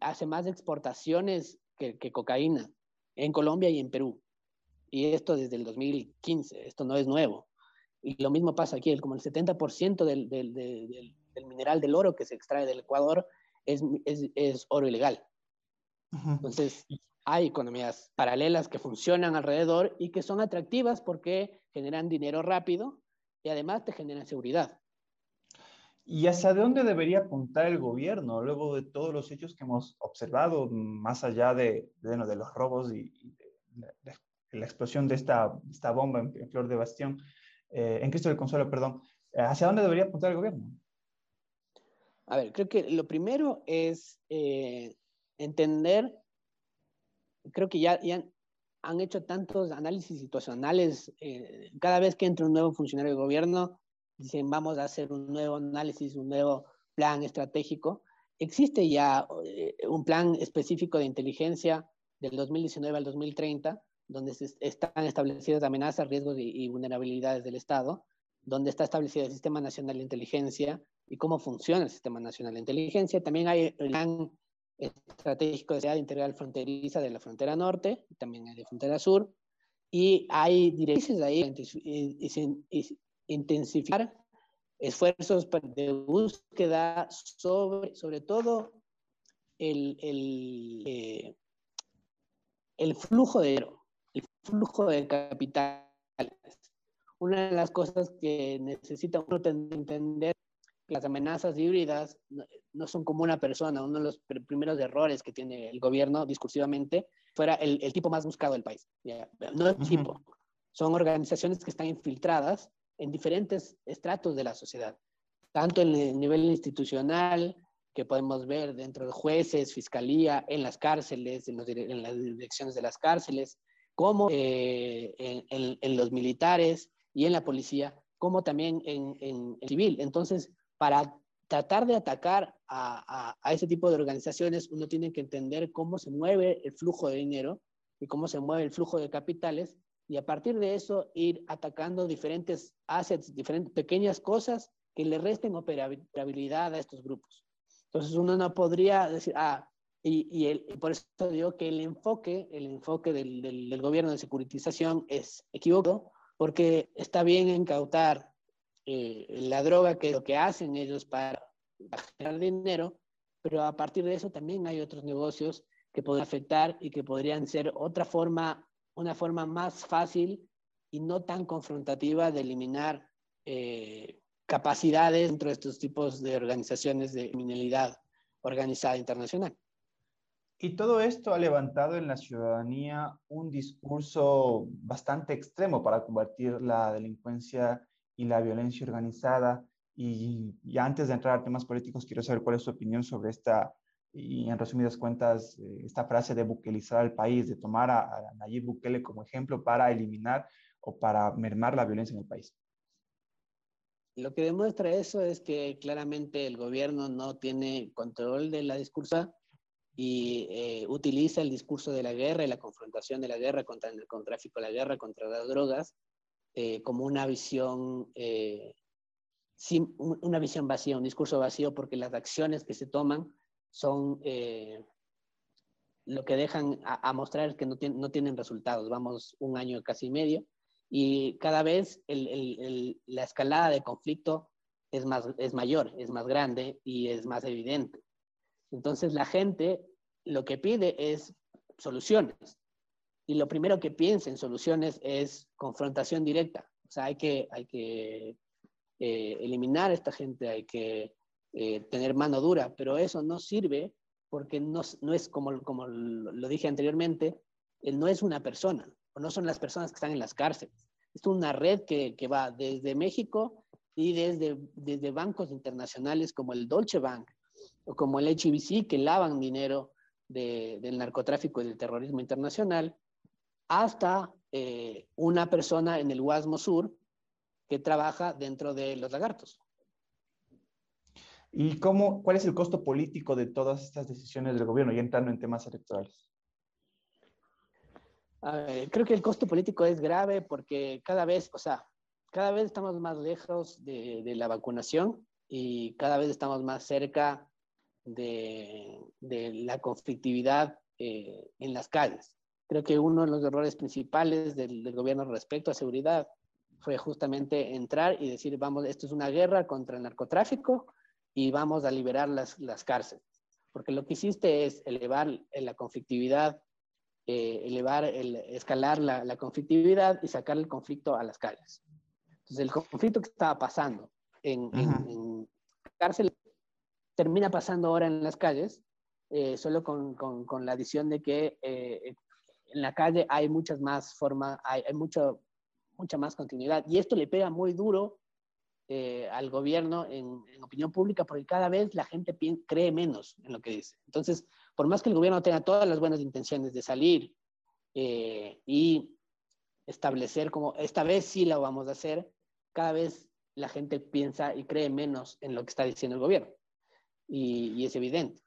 hace más exportaciones que, que cocaína en Colombia y en Perú. Y esto desde el 2015, esto no es nuevo. Y lo mismo pasa aquí, como el 70% del, del, del, del, mineral del oro que se extrae del Ecuador es, es, es oro ilegal. Entonces, hay economías paralelas que funcionan alrededor y que son atractivas porque generan dinero rápido y además te generan seguridad. ¿Y hacia dónde debería apuntar el gobierno luego de todos los hechos que hemos observado, más allá de, de, de los robos y, y de, la explosión de esta, esta bomba en, Flor de Bastión, eh, en Cristo del Consuelo, perdón, eh, ¿hacia dónde debería apuntar el gobierno? A ver, creo que lo primero es eh, entender, creo que ya, ya, han hecho tantos análisis situacionales, cada vez que entra un nuevo funcionario de gobierno, dicen vamos a hacer un nuevo análisis, un nuevo plan estratégico. Existe ya un plan específico de inteligencia del 2019 al 2030, donde están establecidas amenazas, riesgos y, vulnerabilidades del Estado, donde está establecido el Sistema Nacional de Inteligencia y cómo funciona el Sistema Nacional de Inteligencia. También hay el plan estratégico de seguridad integral fronteriza de la frontera norte, también de frontera sur, y hay directrices ahí intensificar esfuerzos de búsqueda sobre, sobre todo el, el, eh, el flujo de dinero el flujo de capitales. una de las cosas que necesita uno entender las amenazas híbridas no, son como una persona. Uno de los primeros errores que tiene el gobierno discursivamente fuera el, tipo más buscado del país. No es tipo. Son organizaciones que están infiltradas en diferentes estratos de la sociedad, tanto en el nivel institucional, que podemos ver dentro de jueces, fiscalía, en las cárceles, en, las direcciones de las cárceles, como eh, en, los militares y en la policía, como también en, en civil. Entonces, para tratar de atacar a, ese tipo de organizaciones, uno tiene que entender cómo se mueve el flujo de dinero y cómo se mueve el flujo de capitales y a partir de eso ir atacando diferentes assets, diferentes pequeñas cosas que le resten operabilidad a estos grupos. Entonces uno no podría decir, ah, y, por eso digo que el enfoque, el enfoque del, del gobierno de securitización es equivocado, porque está bien incautar eh, la droga, que lo que hacen ellos para generar dinero, pero a partir de eso también hay otros negocios que pueden afectar y que podrían ser otra forma, una forma más fácil y no tan confrontativa de eliminar eh, capacidades dentro de estos tipos de organizaciones de criminalidad organizada internacional. Y todo esto ha levantado en la ciudadanía un discurso bastante extremo para combatir la delincuencia y la violencia organizada. Y, antes de entrar a temas políticos, quiero saber cuál es su opinión sobre esta, y en resumidas cuentas, eh, esta frase de buquelizar al país, de tomar a, a Nayib Bukele como ejemplo para eliminar o para mermar la violencia en el país. Lo que demuestra eso es que claramente el gobierno no tiene control de la discursa y eh, utiliza el discurso de la guerra y la confrontación de la guerra contra el tráfico, la guerra contra las drogas eh, como una visión, eh, una visión vacía, un discurso vacío, porque las acciones que se toman son eh, lo que dejan a, mostrar que no, no, tienen resultados. Vamos un año casi medio y cada vez la escalada de conflicto es, más, es mayor, es más grande y es más evidente. Entonces la gente lo que pide es soluciones y lo primero que piensa en soluciones es confrontación directa. O sea, hay que, hay que eh, eliminar a esta gente, hay que eh, tener mano dura, pero eso no sirve porque no, no es como, como lo dije anteriormente, no es una persona, o no son las personas que están en las cárceles. Es una red que, que va desde México y desde, desde bancos internacionales como el Dolce Bank o como el HBC que lavan dinero de, del narcotráfico y del terrorismo internacional hasta eh, una persona en el Guasmo Sur que trabaja dentro de los lagartos. ¿Y cómo, cuál es el costo político de todas estas decisiones del gobierno, ya entrando en temas electorales? creo que el costo político es grave porque cada vez, o sea, cada vez estamos más lejos de, la vacunación y cada vez estamos más cerca de, la conflictividad eh, en las calles. Creo que uno de los errores principales del, gobierno respecto a seguridad fue justamente entrar y decir, vamos, esto es una guerra contra el narcotráfico y vamos a liberar las, las cárceles. Porque lo que hiciste es elevar la conflictividad, eh, elevar, el, escalar la, la, conflictividad y sacar el conflicto a las calles. Entonces, el conflicto que estaba pasando en, en, cárcel termina pasando ahora en las calles, eh, solo con, con, con, la adición de que eh, en la calle hay muchas más formas, hay, mucho, mucha más continuidad. Y esto le pega muy duro eh, al gobierno en, opinión pública porque cada vez la gente cree menos en lo que dice. Entonces, por más que el gobierno tenga todas las buenas intenciones de salir eh, y establecer como esta vez sí lo vamos a hacer, cada vez la gente piensa y cree menos en lo que está diciendo el gobierno. y es evidente.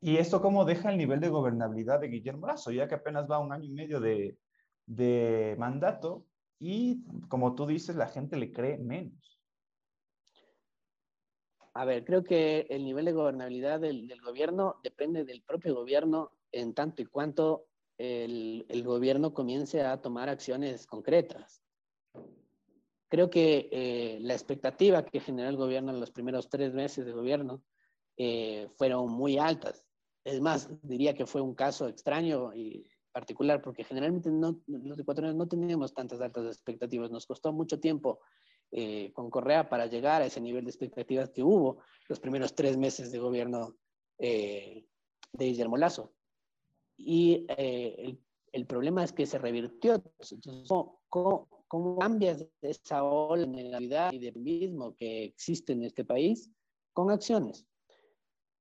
¿Y esto cómo deja el nivel de gobernabilidad de Guillermo Lazo, ya que apenas va un año y medio de, mandato y, como tú dices, la gente le cree menos? A ver, creo que el nivel de gobernabilidad del, gobierno depende del propio gobierno en tanto y cuanto el, el, gobierno comience a tomar acciones concretas. Creo que eh, la expectativa que generó el gobierno en los primeros tres meses de gobierno eh, fueron muy altas. Es más, diría que fue un caso extraño y particular, porque generalmente no, los ecuatorianos no teníamos tantas altas expectativas. Nos costó mucho tiempo eh, con Correa para llegar a ese nivel de expectativas que hubo los primeros tres meses de gobierno eh, de Guillermo Lazo. Y eh, el, problema es que se revirtió. Entonces, ¿cómo, cómo, cambias esa ola de negatividad y de mismo que existe en este país con acciones?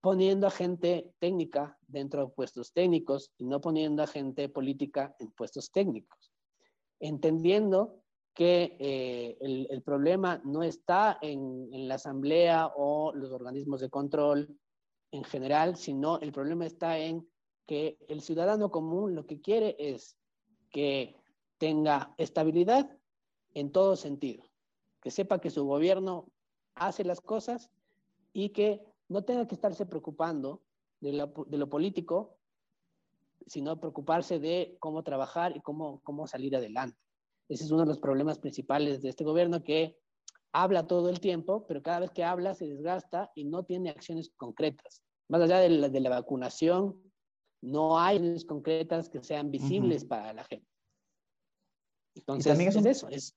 Poniendo a gente técnica dentro de puestos técnicos y no poniendo a gente política en puestos técnicos. Entendiendo que eh, el, problema no está en, en, la asamblea o los organismos de control en general, sino el problema está en que el ciudadano común lo que quiere es que tenga estabilidad en todo sentido, que sepa que su gobierno hace las cosas y que no tenga que estarse preocupando de lo, de lo político, sino preocuparse de cómo trabajar y cómo, cómo salir adelante. Ese es uno de los problemas principales de este gobierno que habla todo el tiempo, pero cada vez que habla se desgasta y no tiene acciones concretas. Más allá de la, de la vacunación, no hay acciones concretas que sean visibles uh -huh. para la gente. Entonces, es, un, es eso. Es...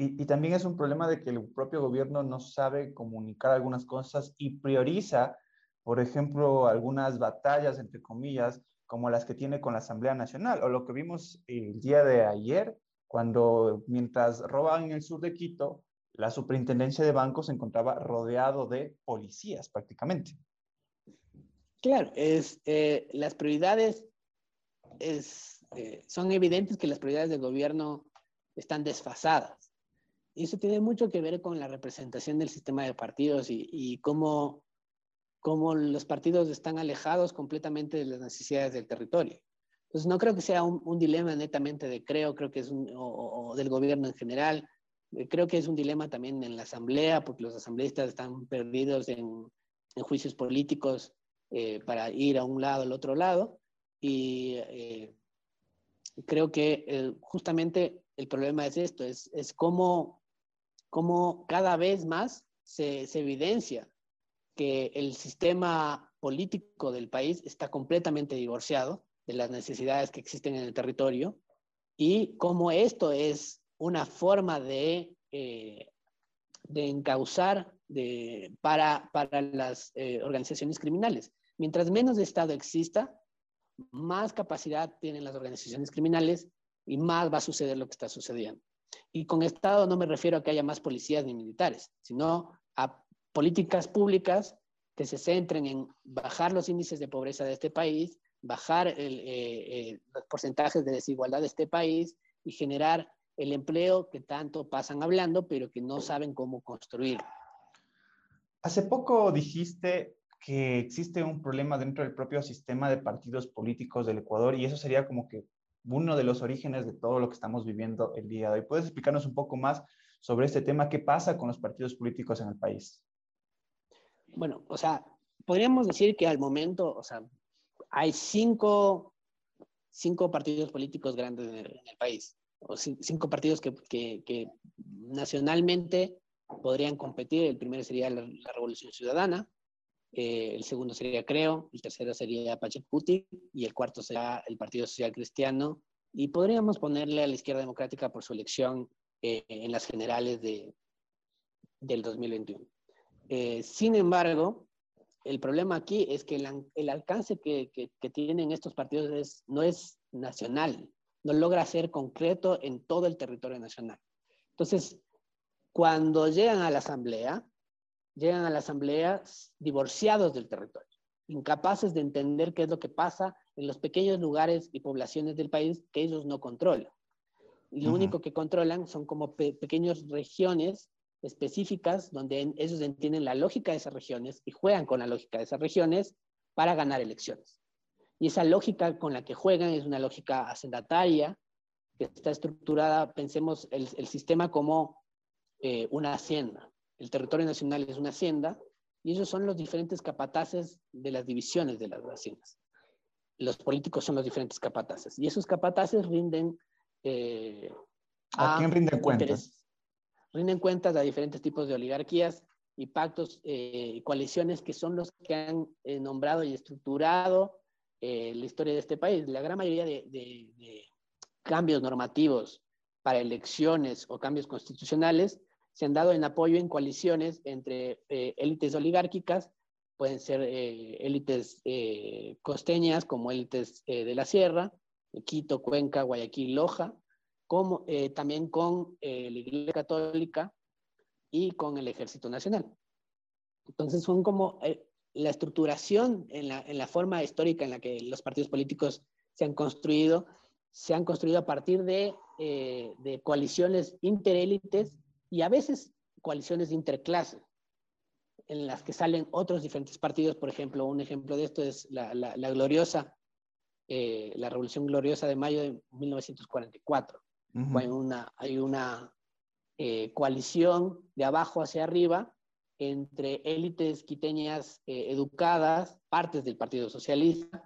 Y, también es un problema de que el propio gobierno no sabe comunicar algunas cosas y prioriza, por ejemplo, algunas batallas, entre comillas, como las que tiene con la Asamblea Nacional, o lo que vimos el día de ayer, cuando mientras roban en el sur de Quito, la superintendencia de bancos se encontraba rodeado de policías prácticamente. Claro, es, eh, las prioridades es, eh, son evidentes que las prioridades del gobierno están desfasadas. Y eso tiene mucho que ver con la representación del sistema de partidos y, y cómo cómo los partidos están alejados completamente de las necesidades del territorio. Entonces, no creo que sea un, un dilema netamente de creo, creo que es un, o, o, del gobierno en general. Eh, creo que es un dilema también en la asamblea, porque los asambleístas están perdidos en, en juicios políticos eh, para ir a un lado al otro lado. Y eh, creo que eh, justamente el problema es esto, es, es cómo, cómo cada vez más se, evidencia que el sistema político del país está completamente divorciado de las necesidades que existen en el territorio y cómo esto es una forma de, eh, de encauzar de, para, para las eh, organizaciones criminales. Mientras menos Estado exista, más capacidad tienen las organizaciones criminales y más va a suceder lo que está sucediendo. Y con Estado no me refiero a que haya más policías ni militares, sino a políticas públicas que se centren en bajar los índices de pobreza de este país, bajar eh, eh, los porcentajes de desigualdad de este país y generar el empleo que tanto pasan hablando, pero que no saben cómo construir. Hace poco dijiste que existe un problema dentro del propio sistema de partidos políticos del Ecuador y eso sería como que uno de los orígenes de todo lo que estamos viviendo el día de hoy. ¿Puedes explicarnos un poco más sobre este tema? ¿Qué pasa con los partidos políticos en el país? Bueno, o sea, podríamos decir que al momento, o sea, hay cinco, cinco partidos políticos grandes en el, país, o cinco partidos que, que, que, nacionalmente podrían competir. El primero sería la, la Revolución Ciudadana, eh, el segundo sería Creo, el tercero sería Pachacuti y el cuarto sería el Partido Social Cristiano. Y podríamos ponerle a la izquierda democrática por su elección eh, en las generales de, del 2021. Eh, sin embargo, el problema aquí es que el, el alcance que, que, que, tienen estos partidos es, no es nacional, no logra ser concreto en todo el territorio nacional. Entonces, cuando llegan a la asamblea, llegan a la asamblea divorciados del territorio, incapaces de entender qué es lo que pasa en los pequeños lugares y poblaciones del país que ellos no controlan. Y lo uh -huh. único que controlan son como pe pequeñas regiones específicas donde ellos entienden la lógica de esas regiones y juegan con la lógica de esas regiones para ganar elecciones. Y esa lógica con la que juegan es una lógica hacendataria que está estructurada, pensemos el, el sistema como eh, una hacienda. El territorio nacional es una hacienda y ellos son los diferentes capataces de las divisiones de las haciendas. Los políticos son los diferentes capataces y esos capataces rinden... Eh, ¿A, ¿A quién rinden cuentas? rinden cuentas a diferentes tipos de oligarquías y pactos y eh, coaliciones que son los que han eh, nombrado y estructurado la historia de este país. La gran mayoría de, de, cambios normativos para elecciones o cambios constitucionales se han dado en apoyo en coaliciones entre eh, élites oligárquicas, pueden ser eh, élites costeñas como élites de la sierra, Quito, Cuenca, Guayaquil, Loja, como también con la Iglesia Católica y con el Ejército Nacional. Entonces son como la estructuración en la, en la, forma histórica en la que los partidos políticos se han construido, se han construido a partir de, eh, de coaliciones interélites y a veces coaliciones interclase, en las que salen otros diferentes partidos. Por ejemplo, un ejemplo de esto es la, la, gloriosa, eh, la Revolución Gloriosa de mayo de 1944. hay una, hay una eh, coalición de abajo hacia arriba entre élites quiteñas eh, educadas, partes del Partido Socialista,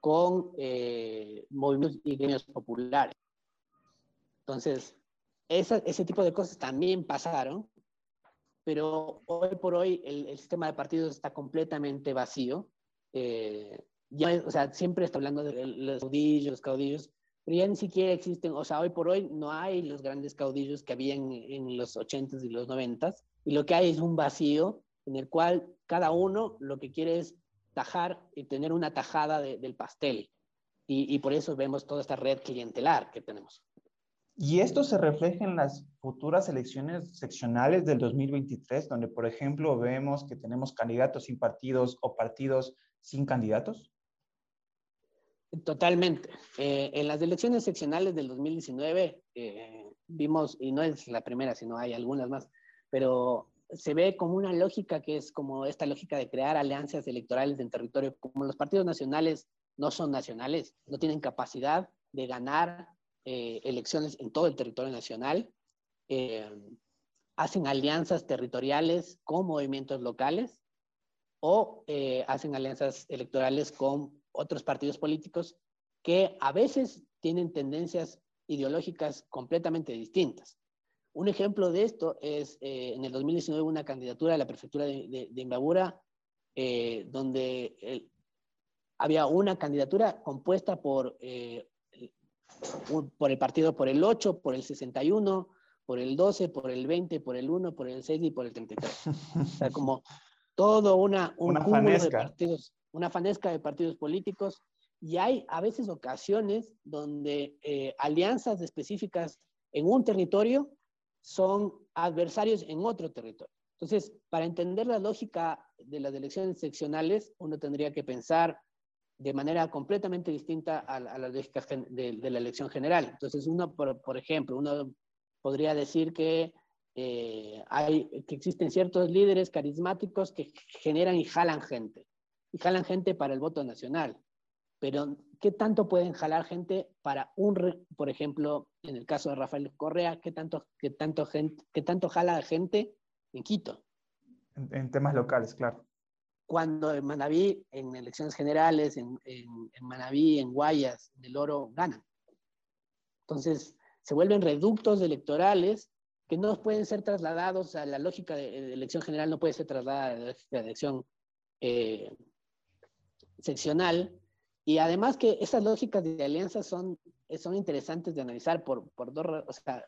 con eh, movimientos y gremios populares. Entonces, ese tipo de cosas también pasaron, pero hoy por hoy el, sistema de partidos está completamente vacío. Eh, ya, o sea, siempre está hablando de los caudillos, los caudillos, pero ya ni siquiera existen, o sea, hoy por hoy no hay los grandes caudillos que habían en los 80s y los 90s, y lo que hay es un vacío en el cual cada uno lo que quiere es tajar y tener una tajada del pastel. Y, y, por eso vemos toda esta red clientelar que tenemos. Y esto se refleja en las futuras elecciones seccionales del 2023, donde, por ejemplo, vemos que tenemos candidatos sin partidos o partidos sin candidatos. Totalmente. Eh, en las elecciones seccionales del 2019 eh, vimos, y no es la primera, sino hay algunas más, pero se ve como una lógica que es como esta lógica de crear alianzas electorales en territorio. Como los partidos nacionales no son nacionales, no tienen capacidad de ganar eh, elecciones en todo el territorio nacional, hacen alianzas territoriales con movimientos locales o hacen alianzas electorales con otros partidos políticos que a veces tienen tendencias ideológicas completamente distintas. Un ejemplo de esto es eh, en el 2019 una candidatura a la prefectura de, de, Imbabura, eh, donde había una candidatura compuesta por, eh, por el partido por el 8, por el 61, por el 12, por el 20, por el 1, por el 6 y por el 33. o sea, como todo una, un una de partidos una fanesca de partidos políticos y hay a veces ocasiones donde eh, alianzas específicas en un territorio son adversarios en otro territorio. Entonces, para entender la lógica de las elecciones seccionales, uno tendría que pensar de manera completamente distinta a, a las de, la elección general. Entonces, uno, por, ejemplo, uno podría decir que, eh, hay, que existen ciertos líderes carismáticos que generan y jalan gente y jalan gente para el voto nacional. Pero, ¿qué tanto pueden jalar gente para un, por ejemplo, en el caso de Rafael Correa, qué tanto, qué tanto, gente, qué tanto jala gente en Quito? En, temas locales, claro. Cuando en Manaví, en elecciones generales, en, en, en Manaví, en Guayas, en El Oro, ganan. Entonces, se vuelven reductos electorales que no pueden ser trasladados a la lógica de, elección general, no puede ser trasladada a la elección eh, seccional. Y además que esas lógicas de alianza son, son interesantes de analizar por, por dos, o sea,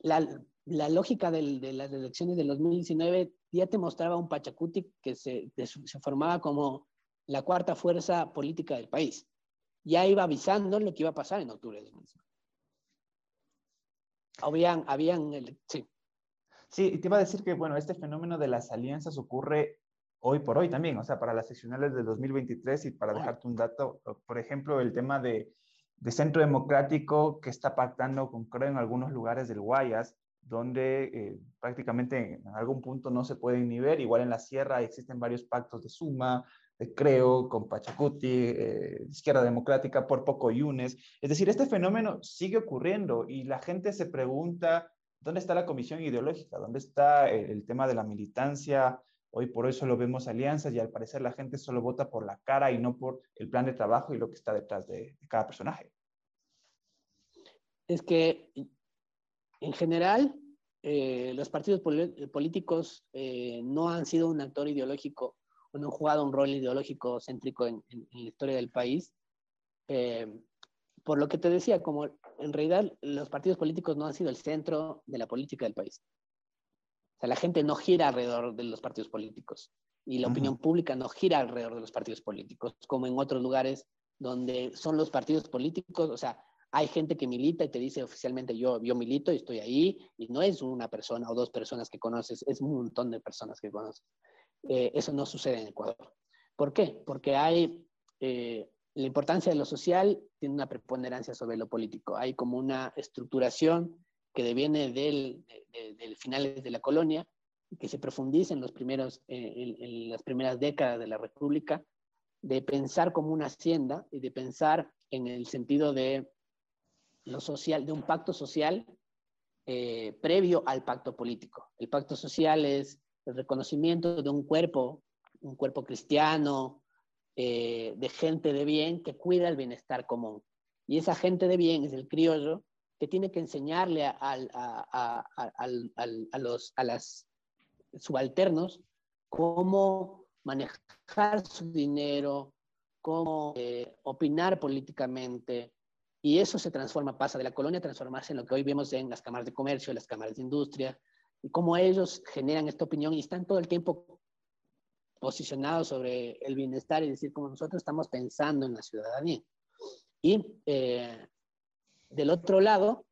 la, la lógica del, de las elecciones del 2019 ya te mostraba un Pachacuti que se, se, formaba como la cuarta fuerza política del país. Ya iba avisando lo que iba a pasar en octubre de 2019. Habían, habían, sí. Sí, te iba a decir que, bueno, este fenómeno de las alianzas ocurre hoy por hoy también, o sea, para las seccionales de 2023 y para dejarte un dato, por ejemplo, el tema de, de Centro Democrático que está pactando con, creo, en algunos lugares del Guayas, donde eh, prácticamente en algún punto no se pueden ni ver, igual en la sierra existen varios pactos de Suma, de Creo, con Pachacuti, eh, Izquierda Democrática, por poco Yunes. Es decir, este fenómeno sigue ocurriendo y la gente se pregunta, ¿dónde está la comisión ideológica? ¿Dónde está el tema de la militancia? Hoy por hoy solo vemos alianzas y al parecer la gente solo vota por la cara y no por el plan de trabajo y lo que está detrás de, cada personaje. Es que en general eh, los partidos políticos eh, no han sido un actor ideológico o no han jugado un rol ideológico céntrico en, la historia del país. Eh, por lo que te decía, como en realidad los partidos políticos no han sido el centro de la política del país. O sea, la gente no gira alrededor de los partidos políticos y la opinión pública no gira alrededor de los partidos políticos, como en otros lugares donde son los partidos políticos, o sea, hay gente que milita y te dice oficialmente yo, yo milito y estoy ahí, y no es una persona o dos personas que conoces, es un montón de personas que conoces. Eh, eso no sucede en Ecuador. ¿Por qué? Porque hay eh, la importancia de lo social tiene una preponderancia sobre lo político. Hay como una estructuración que deviene del, de, finales de la colonia que se profundiza eh, en, las primeras décadas de la República, de pensar como una hacienda y de pensar en el sentido de lo social, de un pacto social eh, previo al pacto político. El pacto social es el reconocimiento de un cuerpo, un cuerpo cristiano, eh, de gente de bien que cuida el bienestar común. Y esa gente de bien es el criollo que tiene que enseñarle a, a, a, los las subalternos cómo manejar su dinero, cómo eh, opinar políticamente, y eso se transforma, pasa de la colonia a transformarse en lo que hoy vemos en las cámaras de comercio, las cámaras de industria, y cómo ellos generan esta opinión y están todo el tiempo posicionados sobre el bienestar y decir como nosotros estamos pensando en la ciudadanía. Y eh, del otro lado,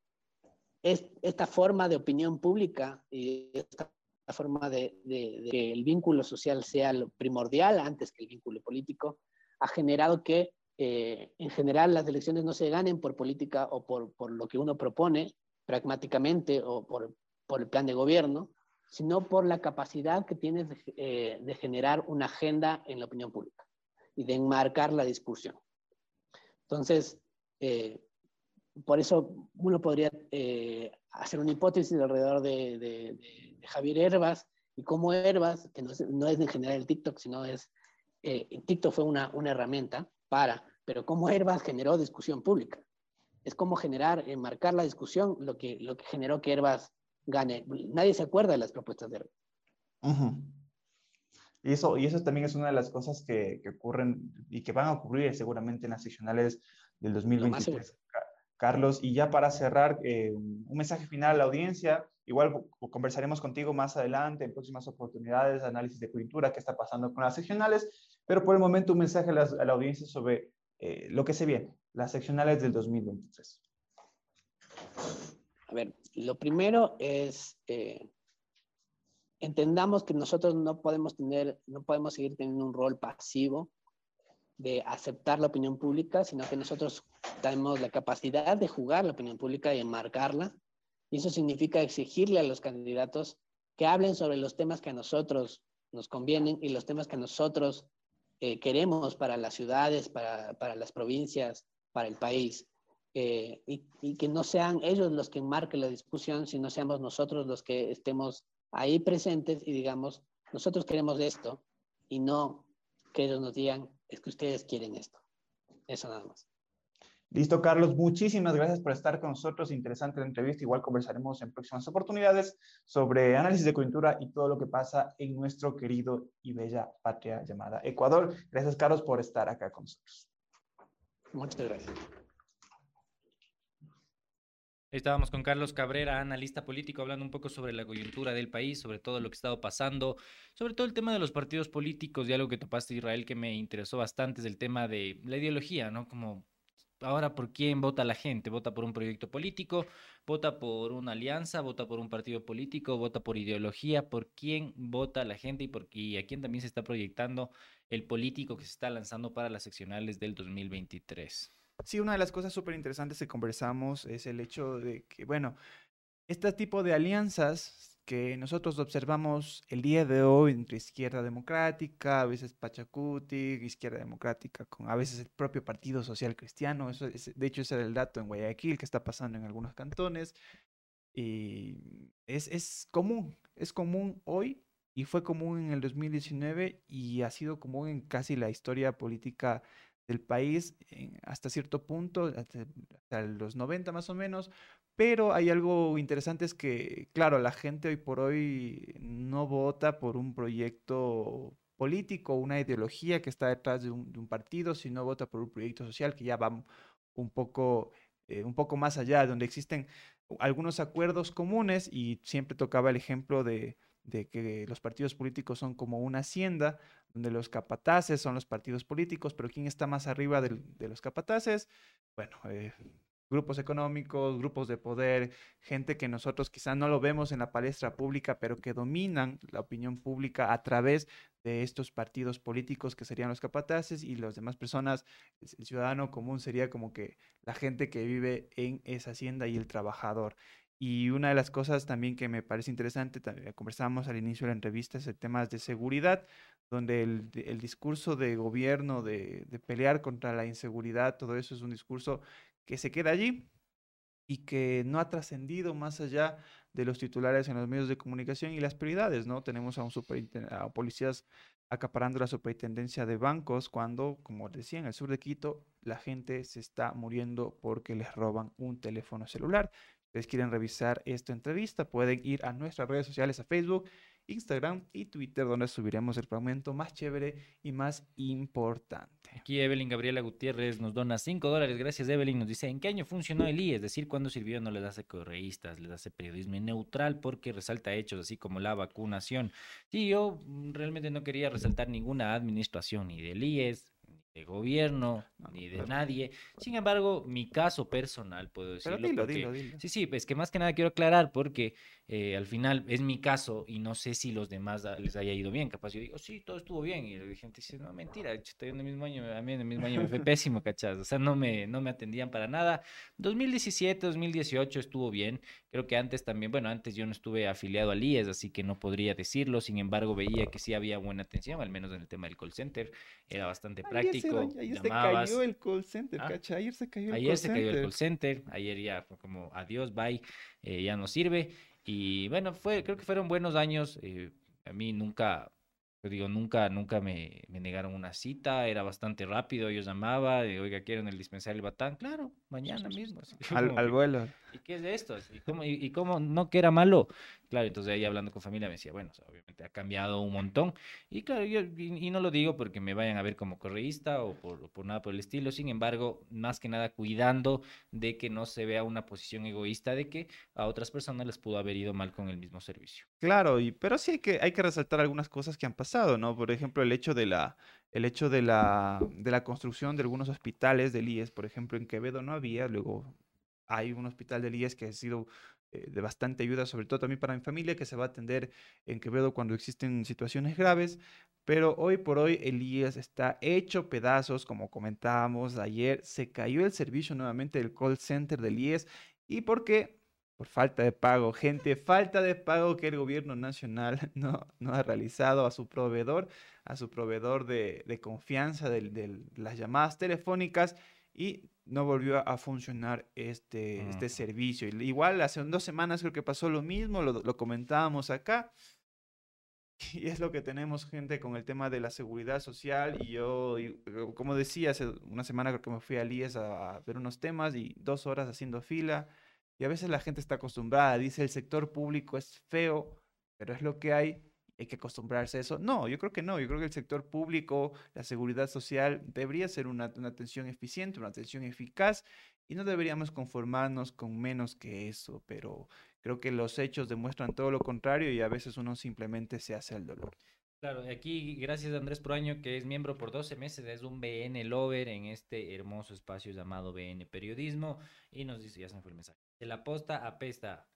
es esta forma de opinión pública y esta forma de, de que el vínculo social sea lo primordial antes que el vínculo político, ha generado que eh, en general las elecciones no se ganen por política o por, lo que uno propone pragmáticamente o por, el plan de gobierno, sino por la capacidad que tienes de, eh, de, generar una agenda en la opinión pública y de enmarcar la discusión. Entonces, eh, por eso uno podría hacer una hipótesis alrededor de, Javier Herbas y cómo Herbas, que no es, en general el TikTok, sino es, TikTok fue una herramienta para, pero cómo Herbas generó discusión pública. Es como generar, enmarcar la discusión, lo que, lo que generó que Herbas gane. Nadie se acuerda de las propuestas de Herbas. Y eso, y eso también es una de las cosas que, que, ocurren y que van a ocurrir seguramente en las seccionales del 2023. Carlos, y ya para cerrar, eh, un mensaje final a la audiencia. Igual conversaremos contigo más adelante en próximas oportunidades, análisis de coyuntura, qué está pasando con las seccionales, pero por el momento un mensaje a la, audiencia sobre eh, lo que se viene, las seccionales del 2023. A ver, lo primero es, eh, entendamos que nosotros no podemos tener, no podemos seguir teniendo un rol pasivo de aceptar la opinión pública, sino que nosotros tenemos la capacidad de jugar la opinión pública y enmarcarla. Y eso significa exigirle a los candidatos que hablen sobre los temas que a nosotros nos convienen y los temas que nosotros queremos para las ciudades, para, para, las provincias, para el país. Eh, y, y, que no sean ellos los que enmarquen la discusión, sino seamos nosotros los que estemos ahí presentes y digamos, nosotros queremos esto y no que ellos nos digan, es que ustedes quieren esto. Eso nada más. Listo, Carlos. Muchísimas gracias por estar con nosotros. Interesante la entrevista. Igual conversaremos en próximas oportunidades sobre análisis de coyuntura y todo lo que pasa en nuestro querido y bella patria llamada Ecuador. Gracias, Carlos, por estar acá con nosotros. Muchas gracias. Estábamos con Carlos Cabrera, analista político, hablando un poco sobre la coyuntura del país, sobre todo lo que ha estado pasando, sobre todo el tema de los partidos políticos y algo que topaste Israel que me interesó bastante es el tema de la ideología, ¿no? Como ahora por quién vota la gente, vota por un proyecto político, vota por una alianza, vota por un partido político, vota por ideología, por quién vota la gente y, por, y a quién también se está proyectando el político que se está lanzando para las seccionales del 2023. Sí, una de las cosas súper interesantes que conversamos es el hecho de que, bueno, este tipo de alianzas que nosotros observamos el día de hoy entre izquierda democrática, a veces Pachacuti, izquierda democrática, con a veces el propio Partido Social Cristiano, eso de hecho ese era el dato en Guayaquil que está pasando en algunos cantones, y es, es común, es común hoy y fue común en el 2019 y ha sido común en casi la historia política del país hasta cierto punto, hasta, los 90 más o menos, pero hay algo interesante es que, claro, la gente hoy por hoy no vota por un proyecto político, una ideología que está detrás de un, de un partido, sino vota por un proyecto social que ya va un poco, eh, un poco más allá, donde existen algunos acuerdos comunes y siempre tocaba el ejemplo de, de que los partidos políticos son como una hacienda, donde los capataces son los partidos políticos, pero ¿quién está más arriba de, los capataces? Bueno, eh, grupos económicos, grupos de poder, gente que nosotros quizá no lo vemos en la palestra pública, pero que dominan la opinión pública a través de estos partidos políticos que serían los capataces y las demás personas, el ciudadano común sería como que la gente que vive en esa hacienda y el trabajador. Y una de las cosas también que me parece interesante, también conversábamos al inicio de la entrevista, es el tema de seguridad, donde el, discurso de gobierno de, de pelear contra la inseguridad, todo eso es un discurso que se queda allí y que no ha trascendido más allá de los titulares en los medios de comunicación y las prioridades, ¿no? Tenemos a, un a policías acaparando la superintendencia de bancos cuando, como decía, en el sur de Quito, la gente se está muriendo porque les roban un teléfono celular. Ustedes quieren revisar esta entrevista, pueden ir a nuestras redes sociales, a Facebook, Instagram y Twitter, donde subiremos el fragmento más chévere y más importante. Aquí Evelyn Gabriela Gutiérrez nos dona 5 dólares. Gracias, Evelyn. Nos dice, ¿en qué año funcionó el IE? Es decir, ¿cuándo sirvió? No les hace correístas, les hace periodismo neutral porque resalta hechos así como la vacunación. Sí, yo realmente no quería resaltar ninguna administración, ni del IES, de gobierno, No, ni de nadie. Sin embargo, mi caso personal, puedo Pero decirlo. dilo, porque- dilo, dilo. Sí, sí, es que más que nada quiero aclarar porque eh, al final es mi caso y no sé si los demás les haya ido bien. Capaz yo digo, sí, todo estuvo bien. Y la gente dice, no, mentira, yo en el mismo año, a mí en el mismo año me fue pésimo, ¿cachas? O sea, no me, no me atendían para nada. 2017, 2018 estuvo bien. Creo que antes también, bueno, antes yo no estuve afiliado al IES, así que no podría decirlo. Sin embargo, veía que sí había buena atención, al menos en el tema del call center. Era bastante se práctico. Dañó- Ayer se cayó el call center, Ah. cacha. Ayer se cayó el Ayer call se cayó el call center, ayer ya fue como adiós, bye, eh, ya no sirve. Y bueno, fue, creo que fueron buenos años. eh, a mí nunca, digo, nunca, nunca me, me negaron una cita, era bastante rápido. Yo llamaba, de, oiga, ¿quieren el dispensario del Batán? Claro, mañana mismo. así, Al, como al vuelo. ¿Y qué es de esto? ¿Y cómo, y, y cómo no que era malo? Claro, entonces ahí hablando con familia me decía, bueno, obviamente ha cambiado un montón. Y claro, yo y, no lo digo porque me vayan a ver como correísta o por, por nada por el estilo. Sin embargo, más que nada cuidando de que no se vea una posición egoísta de que a otras personas les pudo haber ido mal con el mismo servicio. Claro, y, pero sí hay que, hay que resaltar algunas cosas que han pasado, ¿no? Por ejemplo, el hecho de la, el hecho de la, de la construcción de algunos hospitales del IES, por ejemplo, en Quevedo no había, luego hay un hospital del IES que ha sido eh, de bastante ayuda, sobre todo también para mi familia, que se va a atender en Quevedo cuando existen situaciones graves, pero hoy por hoy el IES está hecho pedazos, como comentábamos ayer, se cayó el servicio nuevamente del call center del IES, ¿y por qué? Por falta de pago, gente, falta de pago que el gobierno nacional no, no ha realizado a su proveedor, a su proveedor de, de confianza de, de las llamadas telefónicas. Y no volvió a funcionar este, este Ujú. servicio. Y Igual hace dos semanas creo que pasó lo mismo, lo, lo comentábamos acá. Y es lo que tenemos, gente, con el tema de la seguridad social. Y yo, y, eh, como decía, hace una semana creo que me fui al IES a, a ver unos temas y dos horas haciendo fila. Y a veces la gente está acostumbrada, dice el sector público es feo, pero es lo que hay, hay que acostumbrarse a eso. No, yo creo que no, yo creo que el sector público, la seguridad social, debería ser una, una atención eficiente, una atención eficaz, y no deberíamos conformarnos con menos que eso, pero creo que los hechos demuestran todo lo contrario y a veces uno simplemente se hace el dolor. Claro, aquí gracias a Andrés Proaño, que es miembro por 12 meses, es un BN Lover en este hermoso espacio llamado BN Periodismo, y nos dice, ya se me fue el mensaje, de la posta apesta,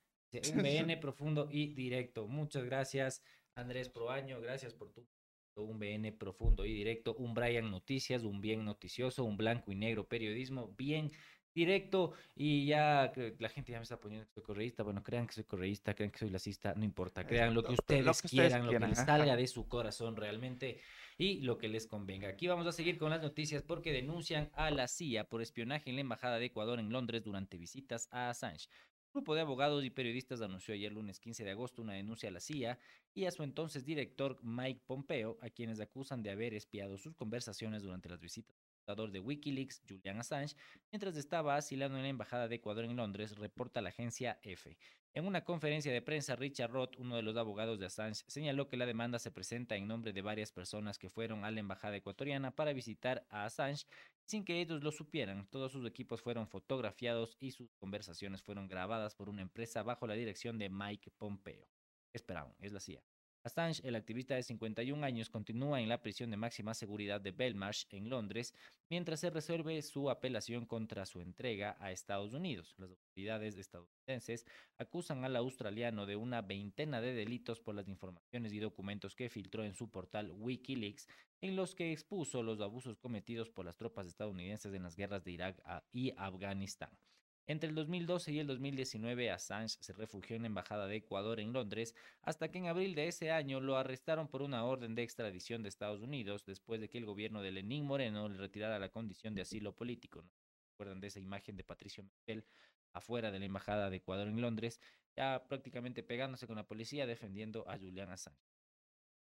un BN profundo y directo. Muchas gracias, Andrés Proaño, gracias por tu un BN profundo y directo, un Brian Noticias, un bien noticioso, un blanco y negro periodismo, bien directo y ya la gente ya me está poniendo que soy correísta, bueno, crean que soy correísta, crean que soy lacista, no importa, crean lo que lo ustedes que ustedes quieran, lo que quieran, les salga de su corazón realmente y lo que les convenga. Aquí vamos a seguir con las noticias porque denuncian a la CIA por espionaje en la Embajada de Ecuador en Londres durante visitas a Assange. Grupo de abogados y periodistas anunció ayer lunes 15 de agosto una denuncia a la CIA y a su entonces director Mike Pompeo, a quienes acusan de haber espiado sus conversaciones durante las visitas de Wikileaks, Julian Assange, mientras estaba asilando en la Embajada de Ecuador en Londres, reporta la agencia EFE. En una conferencia de prensa, Richard Roth, uno de los abogados de Assange, señaló que la demanda se presenta en nombre de varias personas que fueron a la embajada ecuatoriana para visitar a Assange sin que ellos lo supieran. Todos sus equipos fueron fotografiados y sus conversaciones fueron grabadas por una empresa bajo la dirección de Mike Pompeo. Esperaban, es la CIA. Assange, el activista de 51 años, continúa en la prisión de máxima seguridad de Belmarsh, en Londres, mientras se resuelve su apelación contra su entrega a Estados Unidos. Las autoridades estadounidenses acusan al australiano de una veintena de delitos por las informaciones y documentos que filtró en su portal Wikileaks, en los que expuso los abusos cometidos por las tropas estadounidenses en las guerras de Irak y Afganistán. Entre el 2012 y el 2019, Assange se refugió en la Embajada de Ecuador en Londres, hasta que en abril de ese año lo arrestaron por una orden de extradición de Estados Unidos, después de que el gobierno de Lenín Moreno le retirara la condición de asilo político. ¿no? ¿Recuerdan de esa imagen de Patricio Miguel afuera de la Embajada de Ecuador en Londres, ya prácticamente pegándose con la policía defendiendo a Julian Assange?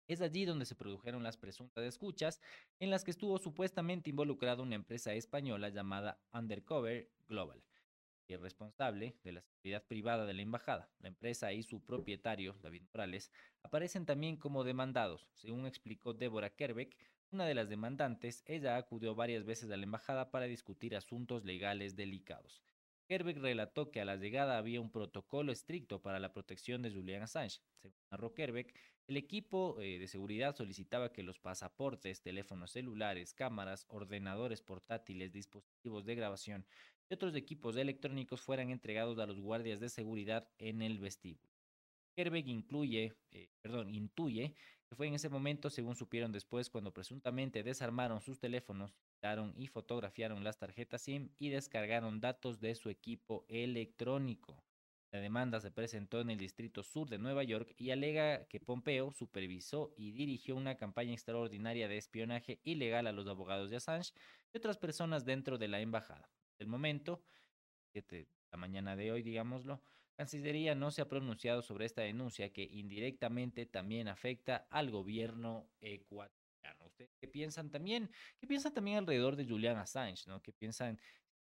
Es allí donde se produjeron las presuntas escuchas en las que estuvo supuestamente involucrada una empresa española llamada Undercover Global responsable de la seguridad privada de la embajada. La empresa y su propietario, David Morales, aparecen también como demandados. Según explicó Débora Kerbeck, una de las demandantes, ella acudió varias veces a la embajada para discutir asuntos legales delicados. Kerbeck relató que a la llegada había un protocolo estricto para la protección de Julian Assange. Según narró Kerbeck, el equipo eh, de seguridad solicitaba que los pasaportes, teléfonos celulares, cámaras, ordenadores portátiles, dispositivos de grabación y otros equipos electrónicos fueran entregados a los guardias de seguridad en el vestíbulo. Kerbeck incluye, eh, perdón, intuye que fue en ese momento, según supieron después, cuando presuntamente desarmaron sus teléfonos, quitaron y fotografiaron las tarjetas SIM y descargaron datos de su equipo electrónico. La demanda se presentó en el Distrito Sur de Nueva York y alega que Pompeo supervisó y dirigió una campaña extraordinaria de espionaje ilegal a los abogados de Assange y otras personas dentro de la embajada el momento, la mañana de hoy, digámoslo, Cancillería no se ha pronunciado sobre esta denuncia que indirectamente también afecta al gobierno ecuatoriano. ¿Ustedes qué piensan también? ¿Qué piensan también alrededor de Julian Assange? ¿no? ¿Qué piensan?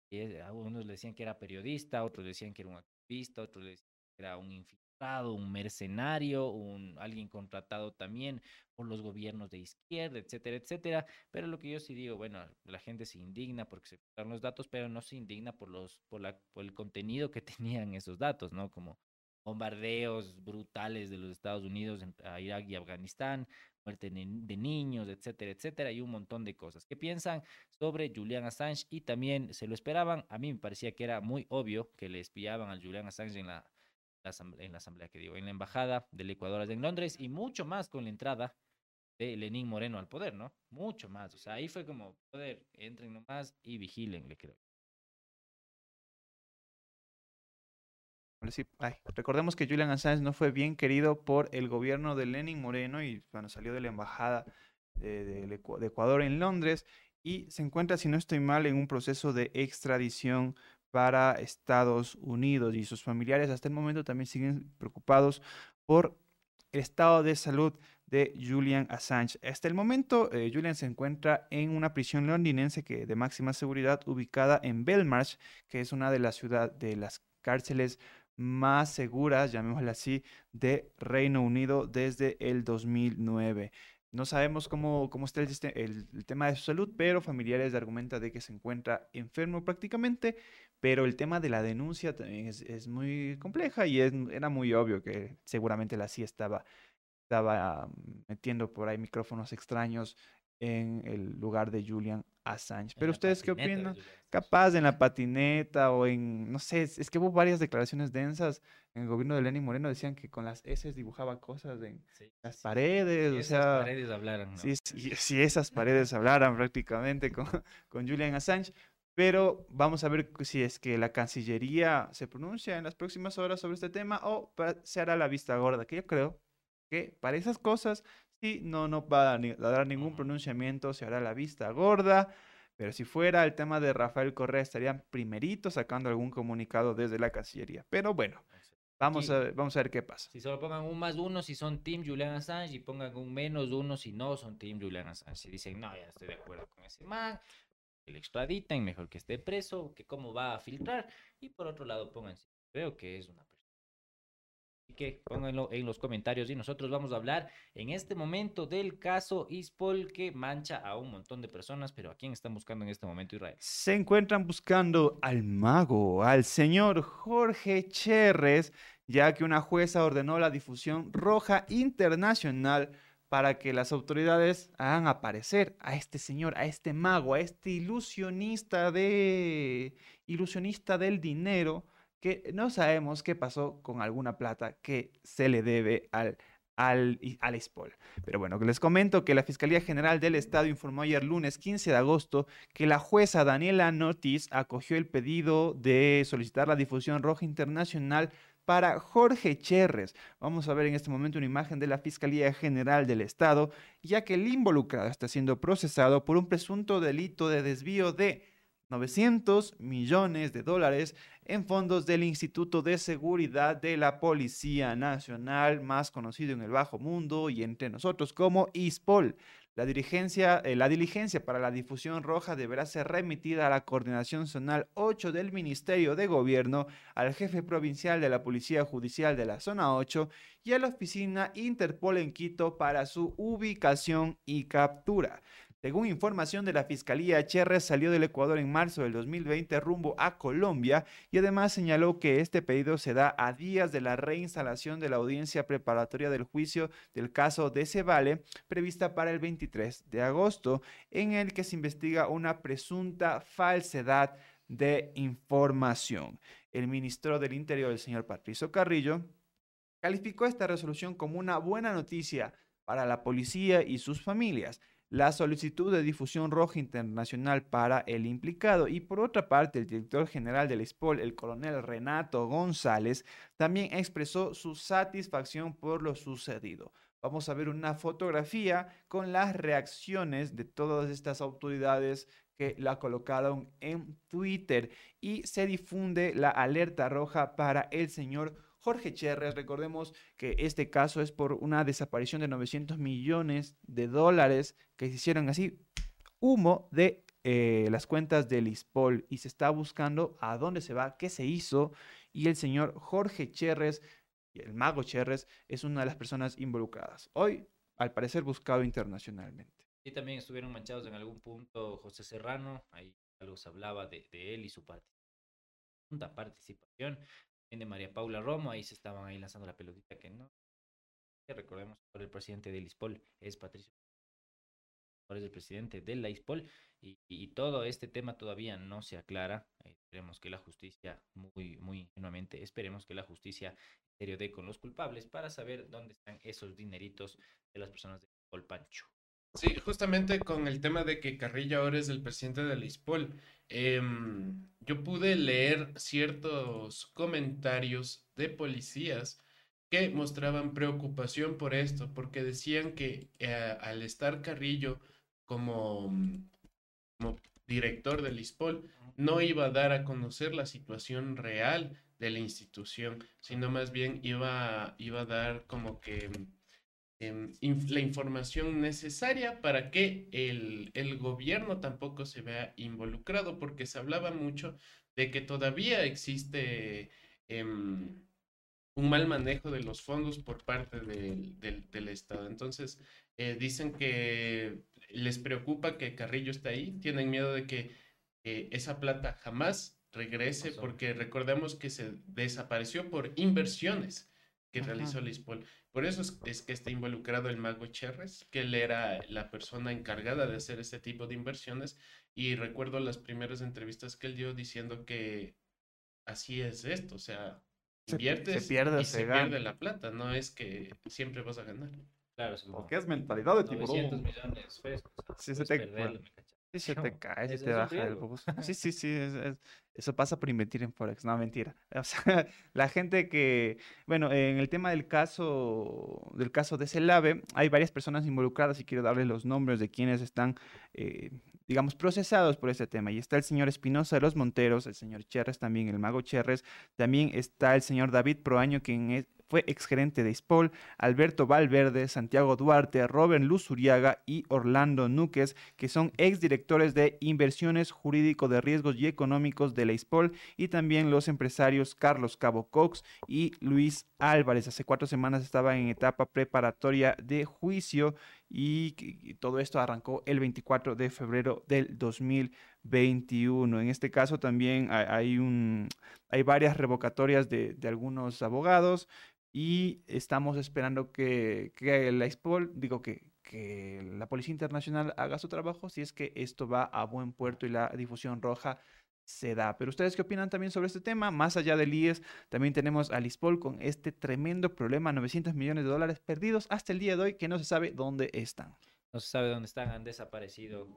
Que algunos le decían que era periodista, otros decían que era un activista, otros le decían que era un un mercenario, un, alguien contratado también por los gobiernos de izquierda, etcétera, etcétera. Pero lo que yo sí digo, bueno, la gente se indigna porque se dan los datos, pero no se indigna por, los, por, la, por el contenido que tenían esos datos, ¿no? Como bombardeos brutales de los Estados Unidos a Irak y Afganistán, muerte de niños, etcétera, etcétera, y un montón de cosas. ¿Qué piensan sobre Julian Assange? Y también se lo esperaban. A mí me parecía que era muy obvio que le espiaban a Julian Assange en la en la asamblea que digo, en la embajada del Ecuador en Londres y mucho más con la entrada de Lenín Moreno al poder, ¿no? Mucho más. O sea, ahí fue como, poder, entren nomás y vigilenle, creo. Sí, recordemos que Julian Assange no fue bien querido por el gobierno de Lenin Moreno y cuando salió de la embajada de, Ecuador en Londres y se encuentra, si no estoy mal, en un proceso de extradición para Estados Unidos y sus familiares hasta el momento también siguen preocupados por el estado de salud de Julian Assange. Hasta el momento, eh, Julian se encuentra en una prisión londinense que, de máxima seguridad ubicada en Belmarsh, que es una de las ciudades de las cárceles más seguras, llamémosla así, de Reino Unido desde el 2009. No sabemos cómo, cómo está el, el, tema de su salud, pero familiares argumentan de que se encuentra enfermo prácticamente pero el tema de la denuncia también es, muy compleja y era muy obvio que seguramente la CIA estaba, estaba metiendo por ahí micrófonos extraños en el lugar de Julian Assange. Pero ustedes qué opinan? Capaz en la patineta o en, no sé, es, que hubo varias declaraciones densas en el gobierno de Lenin Moreno, decían que con las S dibujaba cosas en las paredes, o sea... paredes hablaran, si, si, esas paredes hablaran prácticamente con, con Julian Assange, pero vamos a ver si es que la Cancillería se pronuncia en las próximas horas sobre este tema o se hará la vista gorda, que yo creo que para esas cosas sí no, no va a, dar ningún pronunciamiento, se hará la vista gorda. Pero si fuera el tema de Rafael Correa, estarían primerito sacando algún comunicado desde la Cancillería. Pero bueno, vamos, a, vamos a ver qué pasa. Si solo pongan un más uno si son Team Julian Assange y pongan un menos uno si no son Team Julian Assange. Si dicen, no, ya estoy de acuerdo con ese man, que le extraditen, mejor que esté preso, que cómo va a filtrar. Y por otro lado, pónganse, creo que es una que pónganlo en los comentarios y nosotros vamos a hablar en este momento del caso Ispol que mancha a un montón de personas, pero ¿a quién están buscando en este momento Israel? Se encuentran buscando al mago, al señor Jorge Cherres, ya que una jueza ordenó la difusión roja internacional para que las autoridades hagan aparecer a este señor, a este mago, a este ilusionista de ilusionista del dinero que no sabemos qué pasó con alguna plata que se le debe al al, al SPOL. Pero bueno, les comento que la Fiscalía General del Estado informó ayer lunes 15 de agosto que la jueza Daniela Notis acogió el pedido de solicitar la difusión roja internacional para Jorge Cherres. Vamos a ver en este momento una imagen de la Fiscalía General del Estado, ya que el involucrado está siendo procesado por un presunto delito de desvío de 900 millones de dólares en fondos del Instituto de Seguridad de la Policía Nacional, más conocido en el bajo mundo y entre nosotros como ISPOL. La, eh, diligencia para la difusión roja deberá ser remitida a la Coordinación Zonal 8 del Ministerio de Gobierno, al jefe provincial de la Policía Judicial de la Zona 8 y a la oficina Interpol en Quito para su ubicación y captura. Según información de la Fiscalía, Cherres salió del Ecuador en marzo del 2020 rumbo a Colombia y además señaló que este pedido se da a días de la reinstalación de la audiencia preparatoria del juicio del caso de Cebale, prevista para el 23 de agosto, en el que se investiga una presunta falsedad de información. El ministro del Interior, el señor Patricio Carrillo, calificó esta resolución como una buena noticia para la policía y sus familias la solicitud de difusión roja internacional para el implicado. Y por otra parte, el director general del SPOL, el coronel Renato González, también expresó su satisfacción por lo sucedido. Vamos a ver una fotografía con las reacciones de todas estas autoridades que la colocaron en Twitter y se difunde la alerta roja para el señor Jorge Cherres, recordemos que este caso es por una desaparición de 900 millones de dólares que se hicieron así, humo de eh, las cuentas del ISPOL y se está buscando a dónde se va, qué se hizo y el señor Jorge Cherres, el mago Cherres, es una de las personas involucradas. Hoy, al parecer, buscado internacionalmente. Y también estuvieron manchados en algún punto José Serrano, ahí algo se hablaba de, él y su participación de María Paula Romo, ahí se estaban ahí lanzando la pelotita que no. Recordemos que el presidente del ISPOL es Patricio. Es el presidente de la ISPOL y, todo este tema todavía no se aclara. esperemos que la justicia, muy, muy ingenuamente, esperemos que la justicia serio dé con los culpables para saber dónde están esos dineritos de las personas de ISPOL Pancho. Sí, justamente con el tema de que Carrillo ahora es el presidente del ISPOL. Em, yo pude leer ciertos comentarios de policías que mostraban preocupación por esto, porque decían que eh, al estar Carrillo como, como director del ISPOL, no iba a dar a conocer la situación real de la institución, sino más bien iba, iba a dar como que Em, la información necesaria para que el, el, gobierno tampoco se vea involucrado, porque se hablaba mucho de que todavía existe em, un mal manejo de los fondos por parte del, del, Estado. Entonces, eh, dicen que les preocupa que Carrillo está ahí, tienen miedo de que eh, esa plata jamás regrese, porque recordemos que se desapareció por inversiones que realizó el ISPOL. Por eso es, que está involucrado el mago Cherres, que él era la persona encargada de hacer este tipo de inversiones. Y recuerdo las primeras entrevistas que él dio diciendo que así es esto, o sea, inviertes se, pierde, y se, pierde la plata, no es que siempre vas a ganar. Claro, porque es mentalidad de tiburón. millones sí, se te, Sí, se te cae, se te baja el bus. Sí, sí, sí, eso pasa por invertir en Forex, no, mentira. O sea, la gente que, bueno, en el tema del caso, del caso de Celave, hay varias personas involucradas y quiero darles los nombres de quienes están, eh, digamos, procesados por este tema. Y está el señor Espinosa de los Monteros, el señor Cherres también, el mago Cherres, también está el señor David Proaño, quien es fue exgerente de ISPOL, Alberto Valverde, Santiago Duarte, Robert Luzuriaga y Orlando Núquez, que son exdirectores de inversiones jurídico de riesgos y económicos de la ISPOL, y también los empresarios Carlos Cabo Cox y Luis Álvarez. Hace cuatro semanas estaban en etapa preparatoria de juicio y, todo esto arrancó el 24 de febrero del 2021. En este caso también hay, un, hay varias revocatorias de, algunos abogados y estamos esperando que, que la ISPOL, digo que, que la Policía Internacional haga su trabajo si es que esto va a buen puerto y la difusión roja se da. Pero ustedes qué opinan también sobre este tema? Más allá del IES, también tenemos a Lispol con este tremendo problema, 900 millones de dólares perdidos hasta el día de hoy que no se sabe dónde están. No se sabe dónde están, han desaparecido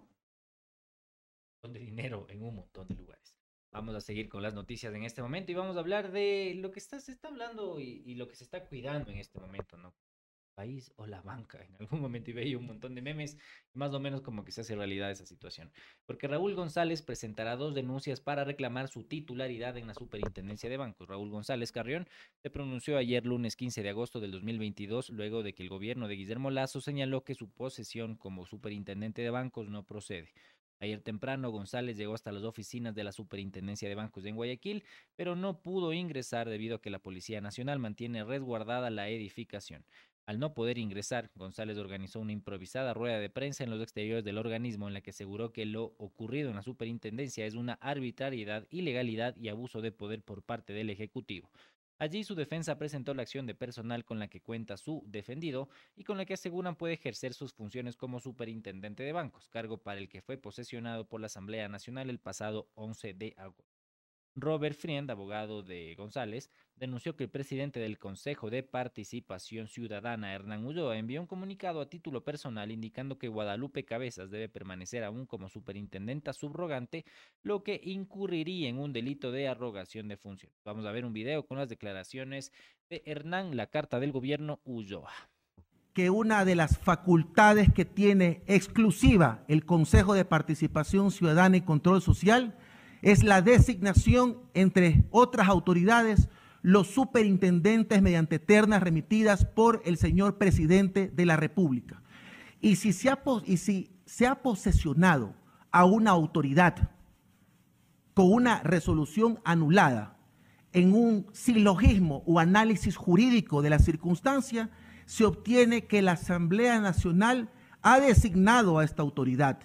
con dinero en un montón de lugares. Vamos a seguir con las noticias en este momento y vamos a hablar de lo que está, se está hablando y, lo que se está cuidando en este momento, ¿no? país o la banca. En algún momento y veía un montón de memes más o menos como que se hace realidad esa situación. Porque Raúl González presentará dos denuncias para reclamar su titularidad en la Superintendencia de Bancos. Raúl González Carrión se pronunció ayer lunes 15 de agosto del 2022 luego de que el gobierno de Guillermo Lazo señaló que su posesión como superintendente de bancos no procede. Ayer temprano González llegó hasta las oficinas de la Superintendencia de Bancos en Guayaquil, pero no pudo ingresar debido a que la Policía Nacional mantiene resguardada la edificación. Al no poder ingresar, González organizó una improvisada rueda de prensa en los exteriores del organismo en la que aseguró que lo ocurrido en la superintendencia es una arbitrariedad, ilegalidad y abuso de poder por parte del Ejecutivo. Allí su defensa presentó la acción de personal con la que cuenta su defendido y con la que aseguran puede ejercer sus funciones como superintendente de bancos, cargo para el que fue posesionado por la Asamblea Nacional el pasado 11 de agosto. Robert Friend, abogado de González, denunció que el presidente del Consejo de Participación Ciudadana, Hernán Ulloa, envió un comunicado a título personal indicando que Guadalupe Cabezas debe permanecer aún como superintendenta subrogante, lo que incurriría en un delito de arrogación de función. Vamos a ver un video con las declaraciones de Hernán, la carta del gobierno Ulloa que una de las facultades que tiene exclusiva el Consejo de Participación Ciudadana y Control Social es la designación, entre otras autoridades, los superintendentes mediante ternas remitidas por el señor presidente de la República. Y si se ha, y si se ha posesionado a una autoridad con una resolución anulada en un silogismo o análisis jurídico de la circunstancia, se obtiene que la Asamblea Nacional ha designado a esta autoridad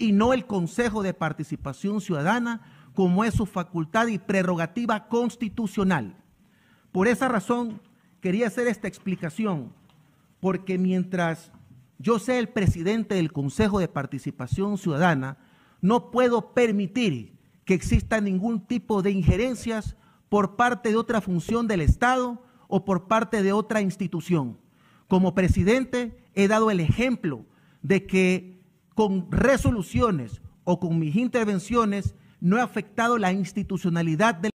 y no el Consejo de Participación Ciudadana como es su facultad y prerrogativa constitucional. Por esa razón, quería hacer esta explicación, porque mientras yo sea el presidente del Consejo de Participación Ciudadana, no puedo permitir que exista ningún tipo de injerencias por parte de otra función del Estado o por parte de otra institución. Como presidente he dado el ejemplo de que con resoluciones o con mis intervenciones no he afectado la institucionalidad del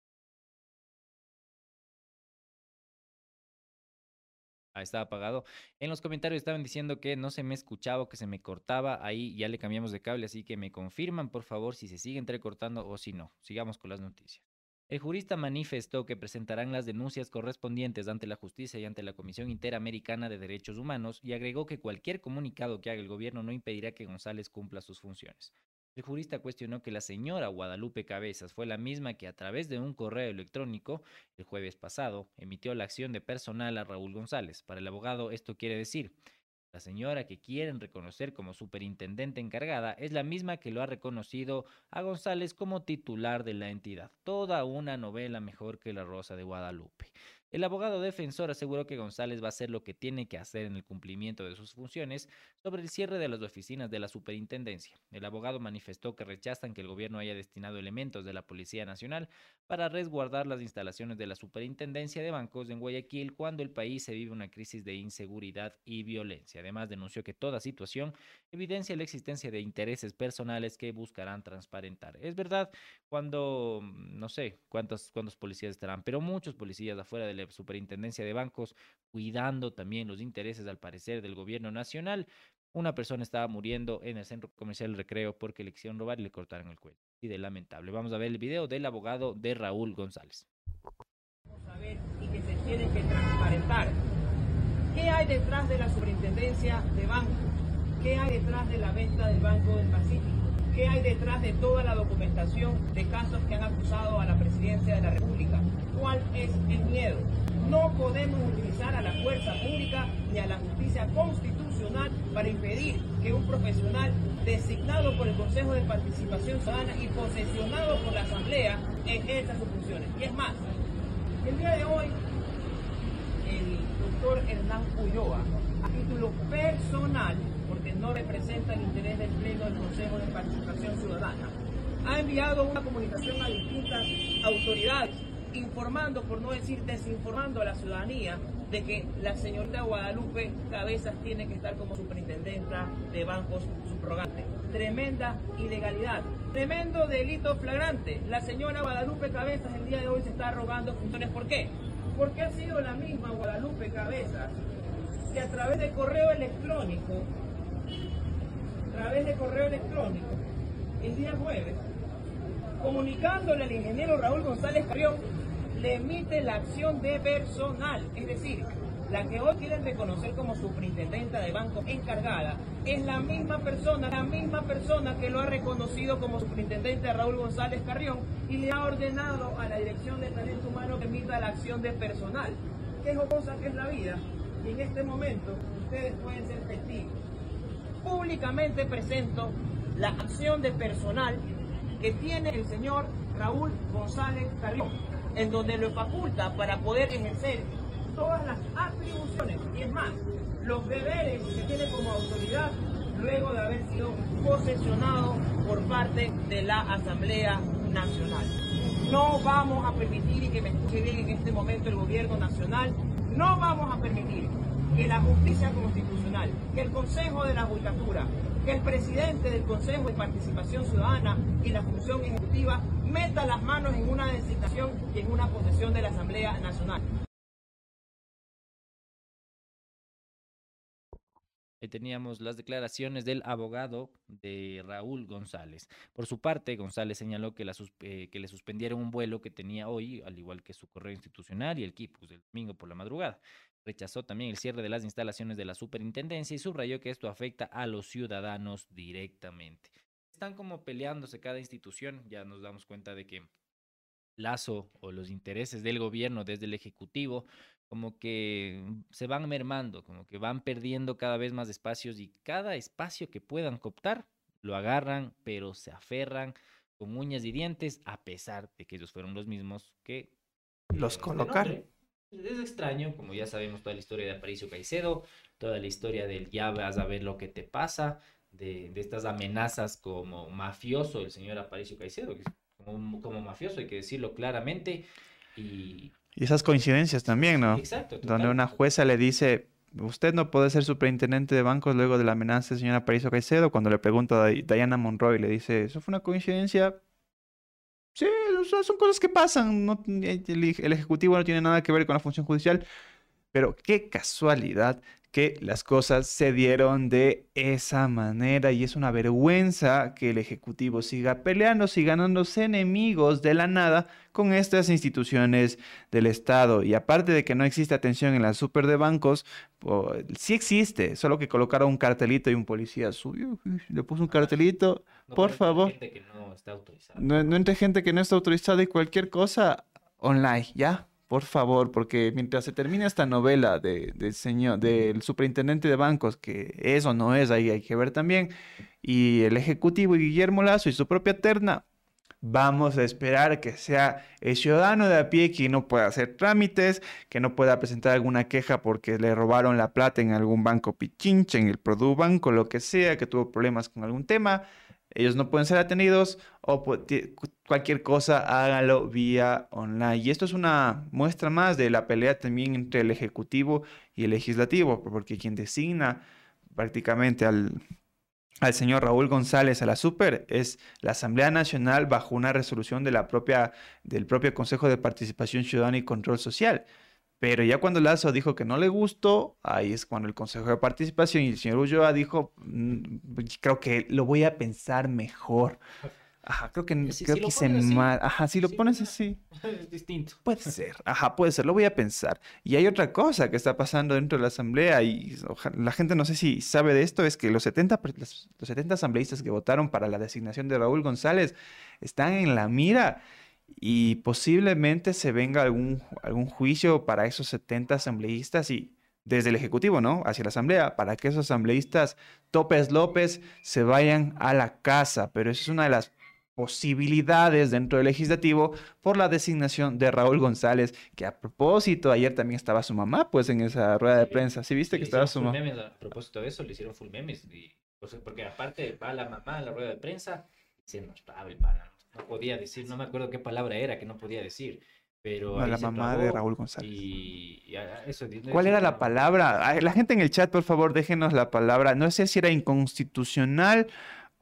Ahí estaba apagado. En los comentarios estaban diciendo que no se me escuchaba, que se me cortaba. Ahí ya le cambiamos de cable, así que me confirman, por favor, si se sigue entrecortando o si no. Sigamos con las noticias. El jurista manifestó que presentarán las denuncias correspondientes ante la justicia y ante la Comisión Interamericana de Derechos Humanos y agregó que cualquier comunicado que haga el gobierno no impedirá que González cumpla sus funciones. El jurista cuestionó que la señora Guadalupe Cabezas fue la misma que a través de un correo electrónico el jueves pasado emitió la acción de personal a Raúl González. Para el abogado esto quiere decir la señora que quieren reconocer como superintendente encargada es la misma que lo ha reconocido a González como titular de la entidad. Toda una novela mejor que La Rosa de Guadalupe. El abogado defensor aseguró que González va a hacer lo que tiene que hacer en el cumplimiento de sus funciones sobre el cierre de las oficinas de la superintendencia. El abogado manifestó que rechazan que el gobierno haya destinado elementos de la Policía Nacional para resguardar las instalaciones de la superintendencia de bancos en Guayaquil cuando el país se vive una crisis de inseguridad y violencia. Además, denunció que toda situación evidencia la existencia de intereses personales que buscarán transparentar. Es verdad, cuando, no sé cuántos, cuántos policías estarán, pero muchos policías afuera de la superintendencia de bancos, cuidando también los intereses, al parecer, del gobierno nacional. Una persona estaba muriendo en el centro comercial Recreo porque le quisieron robar y le cortaron el cuello. Y de lamentable. Vamos a ver el video del abogado de Raúl González. Vamos a ver y que se tienen que transparentar. ¿Qué hay detrás de la superintendencia de bancos? ¿Qué hay detrás de la venta del Banco del Pacífico? ¿Qué hay detrás de toda la documentación de casos que han acusado a la presidencia de la República? ¿Cuál es el miedo? No podemos utilizar a la fuerza pública ni a la justicia constitucional para impedir que un profesional designado por el Consejo de Participación Ciudadana y posesionado por la Asamblea ejerza sus funciones. Y es más, el día de hoy, el doctor Hernán Ulloa, a título personal, porque no representa el interés del Pleno del Consejo de Participación Ciudadana, ha enviado una comunicación a distintas autoridades informando, por no decir desinformando a la ciudadanía de que la señorita Guadalupe Cabezas tiene que estar como superintendenta de bancos subrogante. Tremenda ilegalidad, tremendo delito flagrante. La señora Guadalupe Cabezas el día de hoy se está rogando funciones. ¿Por qué? Porque ha sido la misma Guadalupe Cabezas que a través de correo electrónico, a través de correo electrónico, el día jueves, comunicándole al ingeniero Raúl González Carrión le emite la acción de personal, es decir, la que hoy quieren reconocer como superintendenta de banco encargada, es la misma persona, la misma persona que lo ha reconocido como superintendente Raúl González Carrión y le ha ordenado a la Dirección de Talento Humano que emita la acción de personal. Qué cosa que es la vida. Y en este momento ustedes pueden ser testigos. Públicamente presento la acción de personal que tiene el señor Raúl González Carrión en donde lo faculta para poder ejercer todas las atribuciones y es más, los deberes que tiene como autoridad luego de haber sido posesionado por parte de la Asamblea Nacional. No vamos a permitir, y que me escuche bien en este momento el gobierno nacional, no vamos a permitir que la justicia constitucional, que el Consejo de la Judicatura, que el presidente del Consejo de Participación Ciudadana y la función ejecutiva meta las manos en una designación y en una posesión de la Asamblea Nacional. Teníamos las declaraciones del abogado de Raúl González. Por su parte, González señaló eh, que le suspendieron un vuelo que tenía hoy, al igual que su correo institucional y el KIPUS del domingo por la madrugada. Rechazó también el cierre de las instalaciones de la superintendencia y subrayó que esto afecta a los ciudadanos directamente. Están como peleándose cada institución, ya nos damos cuenta de que Lazo o los intereses del gobierno desde el Ejecutivo como que se van mermando, como que van perdiendo cada vez más espacios y cada espacio que puedan cooptar lo agarran, pero se aferran con uñas y dientes a pesar de que ellos fueron los mismos que los colocaron. Es extraño, como ya sabemos toda la historia de Aparicio Caicedo, toda la historia del ya vas a ver lo que te pasa, de, estas amenazas como mafioso, el señor Aparicio Caicedo, como, como mafioso, hay que decirlo claramente. Y, y esas coincidencias también, ¿no? Exacto. Donde una jueza le dice, usted no puede ser superintendente de bancos luego de la amenaza del señor Aparicio Caicedo, cuando le pregunta a Diana Monroy, le dice, ¿eso fue una coincidencia? Sí, son cosas que pasan. El, Ejecutivo no tiene nada que ver con la función judicial. Pero qué casualidad que las cosas se dieron de esa manera y es una vergüenza que el Ejecutivo siga peleándose y ganándose enemigos de la nada con estas instituciones del Estado. Y aparte de que no existe atención en la super de bancos, sí existe, solo que colocaron un cartelito y un policía suyo le puso un cartelito, por favor. Gente que no, está autorizada. no, no entre gente que no está autorizada y cualquier cosa online, ¿ya? Por favor, porque mientras se termine esta novela de, señor, del superintendente de bancos, que es o no es, ahí hay que ver también, y el ejecutivo y Guillermo Lazo y su propia terna, vamos a esperar que sea el ciudadano de a pie quien no pueda hacer trámites, que no pueda presentar alguna queja porque le robaron la plata en algún banco pichinche, en el Produbanco, lo que sea, que tuvo problemas con algún tema ellos no pueden ser atendidos o cualquier cosa hágalo vía online. Y esto es una muestra más de la pelea también entre el Ejecutivo y el Legislativo, porque quien designa prácticamente al, al señor Raúl González a la Super es la Asamblea Nacional bajo una resolución de la propia, del propio Consejo de Participación Ciudadana y Control Social. Pero ya cuando Lazo dijo que no le gustó, ahí es cuando el Consejo de Participación y el señor Ulloa dijo, mm, creo que lo voy a pensar mejor. Ajá, creo que, Si- creo si que así, mal. Ajá, si lo sí, pones así. Es distinto. Puede ser, ajá, puede ser, lo voy a pensar. Y hay otra cosa que está pasando dentro de la asamblea y la gente no sé si sabe de esto, es que los 70, per- los los 70 asambleístas que votaron para la designación de Raúl González están en la mira y posiblemente se venga algún, algún juicio para esos 70 asambleístas y desde el Ejecutivo, ¿no? Hacia la Asamblea, para que esos asambleístas Topes López se vayan a la casa. Pero eso es una de las posibilidades dentro del legislativo por la designación de Raúl González, que a propósito, ayer también estaba su mamá, pues en esa rueda de prensa. ¿Sí viste Le que estaba su mamá? a propósito de eso, le hicieron full memes. Y, o sea, porque aparte va la mamá a la rueda de prensa y se nos el pana. No podía decir, no me acuerdo qué palabra era que no podía decir. Pero No, la mamá de Raúl González. Y, y a- eso, ¿Cuál era la palabra? La gente en el chat, por favor, déjenos la palabra. No sé si era inconstitucional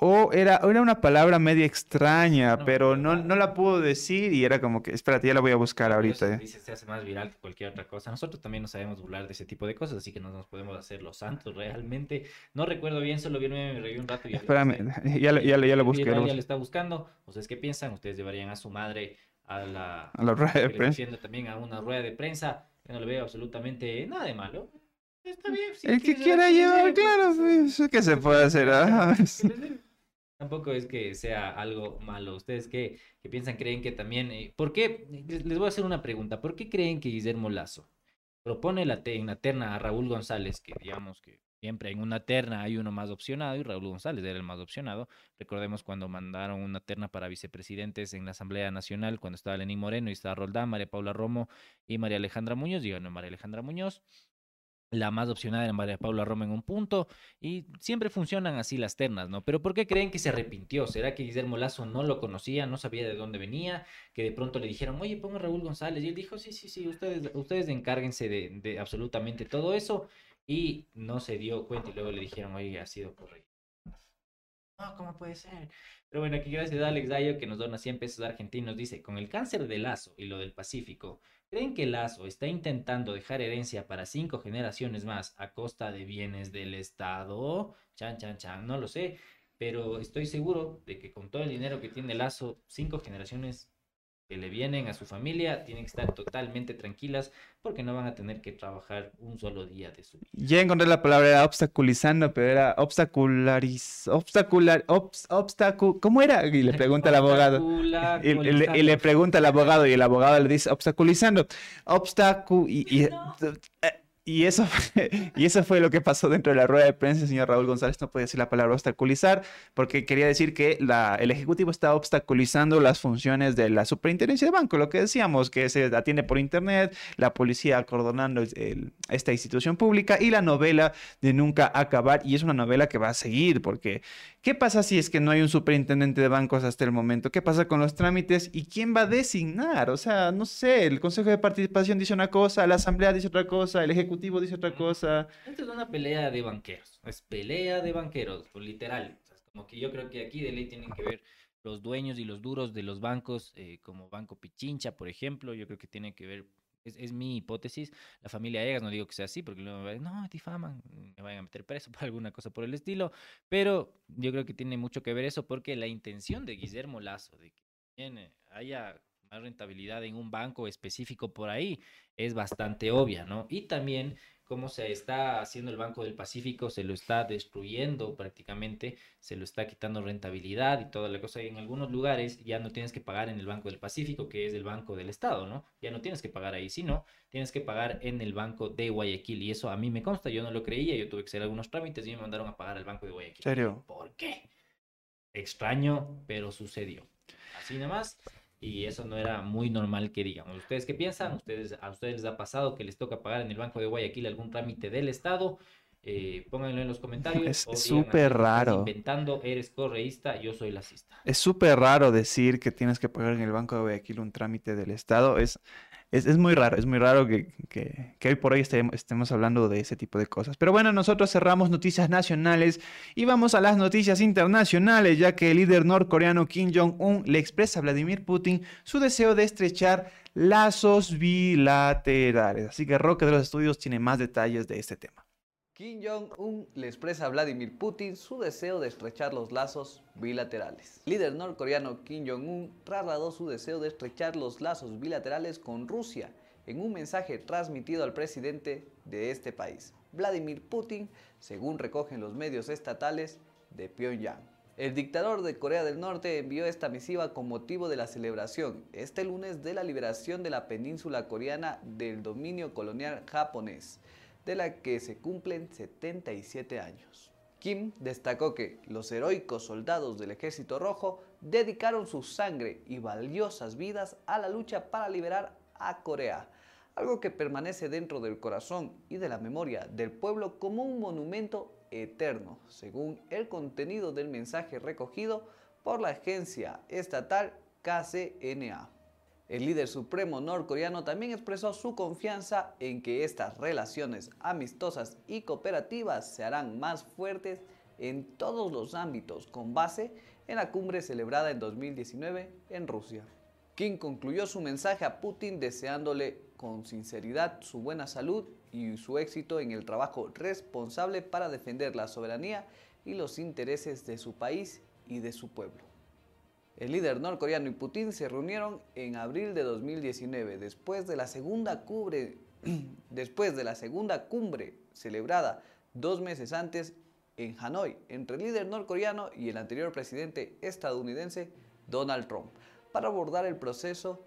o era, era una palabra media extraña, No, pero no, no la pudo decir y era como que, espérate, ya la voy a buscar ahorita. eh. dice, se hace más viral que cualquier otra cosa. Nosotros también nos sabemos burlar de ese tipo de cosas, así que no nos podemos hacer los santos realmente. No recuerdo bien, solo vi me reí un rato y ya Espérame, ya, lo- ya, lo- ya lo Y busqué. ya lo está buscando. ¿Ustedes qué piensan? ¿Ustedes llevarían a su madre a la, A la rueda de prensa. también a una rueda de prensa? Yo no le veo absolutamente nada de malo. Está bien. si El que quiera llevar, llevar, claro, pues, ¿qué se puede hacer? Ah, dé. Tampoco es que sea algo malo. ¿Ustedes qué, qué piensan? ¿Creen que también... eh, ¿Por qué? Les voy a hacer una pregunta. ¿Por qué creen que Guillermo Lazo propone la en la terna a Raúl González, que digamos que siempre en una terna hay uno más opcionado y Raúl González era el más opcionado? Recordemos cuando mandaron una terna para vicepresidentes en la Asamblea Nacional, cuando estaba Lenín Moreno y estaba Roldán, María Paula Romo y María Alejandra Muñoz, y ganó María Alejandra Muñoz. La más opcionada era María Paula Romo en un punto, y siempre funcionan así las ternas, ¿no? Pero ¿por qué creen que se arrepintió? ¿Será que Guillermo Lazo no lo conocía, no sabía de dónde venía, que de pronto le dijeron, oye, ponga Raúl González? Y él dijo, sí, sí, sí, ustedes, ustedes encárguense de, de absolutamente todo eso, y no se dio cuenta, y luego le dijeron, oye, ha sido por ahí. No, ¿cómo puede ser? Pero bueno, aquí gracias a Alex Dayo que nos dona 100 pesos argentinos. Dice, con el cáncer de Lazo y lo del Pacífico, ¿creen que Lazo está intentando dejar herencia para cinco generaciones más a costa de bienes del Estado? Chan, chan, chan, no lo sé. Pero estoy seguro de que con todo el dinero que tiene Lazo, cinco generaciones que le vienen a su familia tienen que estar totalmente tranquilas porque no van a tener que trabajar un solo día de su vida. Ya encontré la palabra, era obstaculizando, pero era obstaculariz, obstacular, obs- obstacu- ¿cómo era? Y le pregunta al abogado. Y, y le, y le pregunta al abogado y el abogado le dice obstaculizando. Obstacu y, y, eh, y eso fue, y eso fue lo que pasó dentro de la rueda de prensa. Señor Raúl González no podía decir la palabra obstaculizar porque quería decir que el Ejecutivo está obstaculizando las funciones de la superintendencia de banco, lo que decíamos, que se atiende por Internet, la policía acordonando esta institución pública y la novela de nunca acabar. Y es una novela que va a seguir porque ¿qué pasa si es que no hay un superintendente de bancos hasta el momento? ¿Qué pasa con los trámites y quién va a designar? O sea, no sé, el Consejo de Participación dice una cosa, la Asamblea dice otra cosa, el Ejecutivo dice otra cosa. Esto es una pelea de banqueros, es pelea de banqueros, literal. O sea, es como que yo creo que aquí de ley tienen que ver los dueños y los duros de los bancos, eh, como Banco Pichincha, por ejemplo, yo creo que tienen que ver, es, es mi hipótesis, la familia Egas, no digo que sea así, porque luego me van a decir, no, difaman, me vayan a meter preso por alguna cosa por el estilo, pero yo creo que tiene mucho que ver eso, porque la intención de Guillermo Lazo, de que tiene- haya más rentabilidad en un banco específico por ahí, es bastante obvia, ¿no? Y también cómo se está haciendo el Banco del Pacífico, se lo está destruyendo prácticamente, se lo está quitando rentabilidad y toda la cosa. Y en algunos lugares ya no tienes que pagar en el Banco del Pacífico, que es el Banco del Estado, ¿no? Ya no tienes que pagar ahí, sino tienes que pagar en el Banco de Guayaquil. Y eso a mí me consta, yo no lo creía, yo tuve que hacer algunos trámites y me mandaron a pagar al Banco de Guayaquil. ¿Serio? ¿Por qué? Extraño, pero sucedió. Así nomás. Y eso no era muy normal que digamos. ¿Ustedes qué piensan? ¿Ustedes, ¿A ustedes les ha pasado que les toca pagar en el Banco de Guayaquil algún trámite del Estado? Eh, pónganlo en los comentarios. Es- súper "Estás raro". inventando, eres correísta, yo soy lacista. Es súper raro decir que tienes que pagar en el Banco de Guayaquil un trámite del Estado. Es, es, es muy raro, es muy raro que, que- hoy por hoy estemos, estemos hablando de ese tipo de cosas. Pero bueno, nosotros cerramos noticias nacionales y vamos a las noticias internacionales, ya que el líder norcoreano Kim Jong-un le expresa a Vladimir Putin su deseo de estrechar lazos bilaterales. Así que Roque de los Estudios tiene más detalles de este tema. Kim Jong-un le expresa a Vladimir Putin su deseo de estrechar los lazos bilaterales. El líder norcoreano Kim Jong-un trasladó su deseo de estrechar los lazos bilaterales con Rusia en un mensaje transmitido al presidente de este país, Vladimir Putin, según recogen los medios estatales de Pyongyang. El dictador de Corea del Norte envió esta misiva con motivo de la celebración este lunes de la liberación de la península coreana del dominio colonial japonés de la que se cumplen 77 años. Kim destacó que los heroicos soldados del Ejército Rojo dedicaron su sangre y valiosas vidas a la lucha para liberar a Corea, algo que permanece dentro del corazón y de la memoria del pueblo como un monumento eterno, según el contenido del mensaje recogido por la agencia estatal KCNA. El líder supremo norcoreano también expresó su confianza en que estas relaciones amistosas y cooperativas se harán más fuertes en todos los ámbitos con base en la cumbre celebrada en 2019 en Rusia. Kim concluyó su mensaje a Putin deseándole con sinceridad su buena salud y su éxito en el trabajo responsable para defender la soberanía y los intereses de su país y de su pueblo. El líder norcoreano y Putin se reunieron en abril de 2019, después de la segunda cumbre, celebrada dos meses antes en Hanoi entre el líder norcoreano y el anterior presidente estadounidense Donald Trump, para abordar el proceso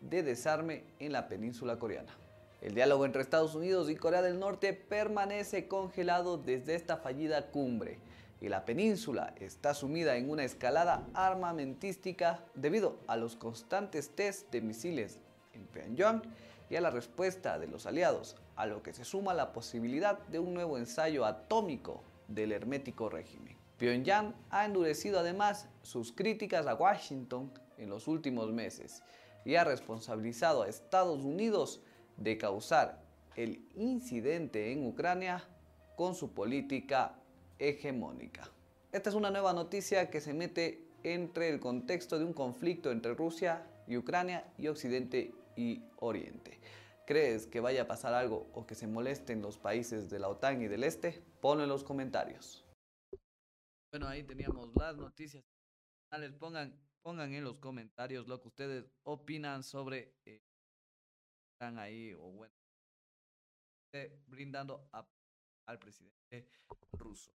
de desarme en la península coreana. El diálogo entre Estados Unidos y Corea del Norte permanece congelado desde esta fallida cumbre y la península está sumida en una escalada armamentística debido a los constantes test de misiles en Pyongyang y a la respuesta de los aliados, a lo que se suma la posibilidad de un nuevo ensayo atómico del hermético régimen. Pyongyang ha endurecido además sus críticas a Washington en los últimos meses y ha responsabilizado a Estados Unidos de causar el incidente en Ucrania con su política hegemónica. Esta es una nueva noticia que se mete entre el contexto de un conflicto entre Rusia y Ucrania y Occidente y Oriente. ¿Crees que vaya a pasar algo o que se molesten los países de la OTAN y del Este? Ponlo en los comentarios. Bueno, ahí teníamos las noticias. Pongan, pongan en los comentarios lo que ustedes opinan sobre eh, están ahí o eh, brindando al presidente ruso.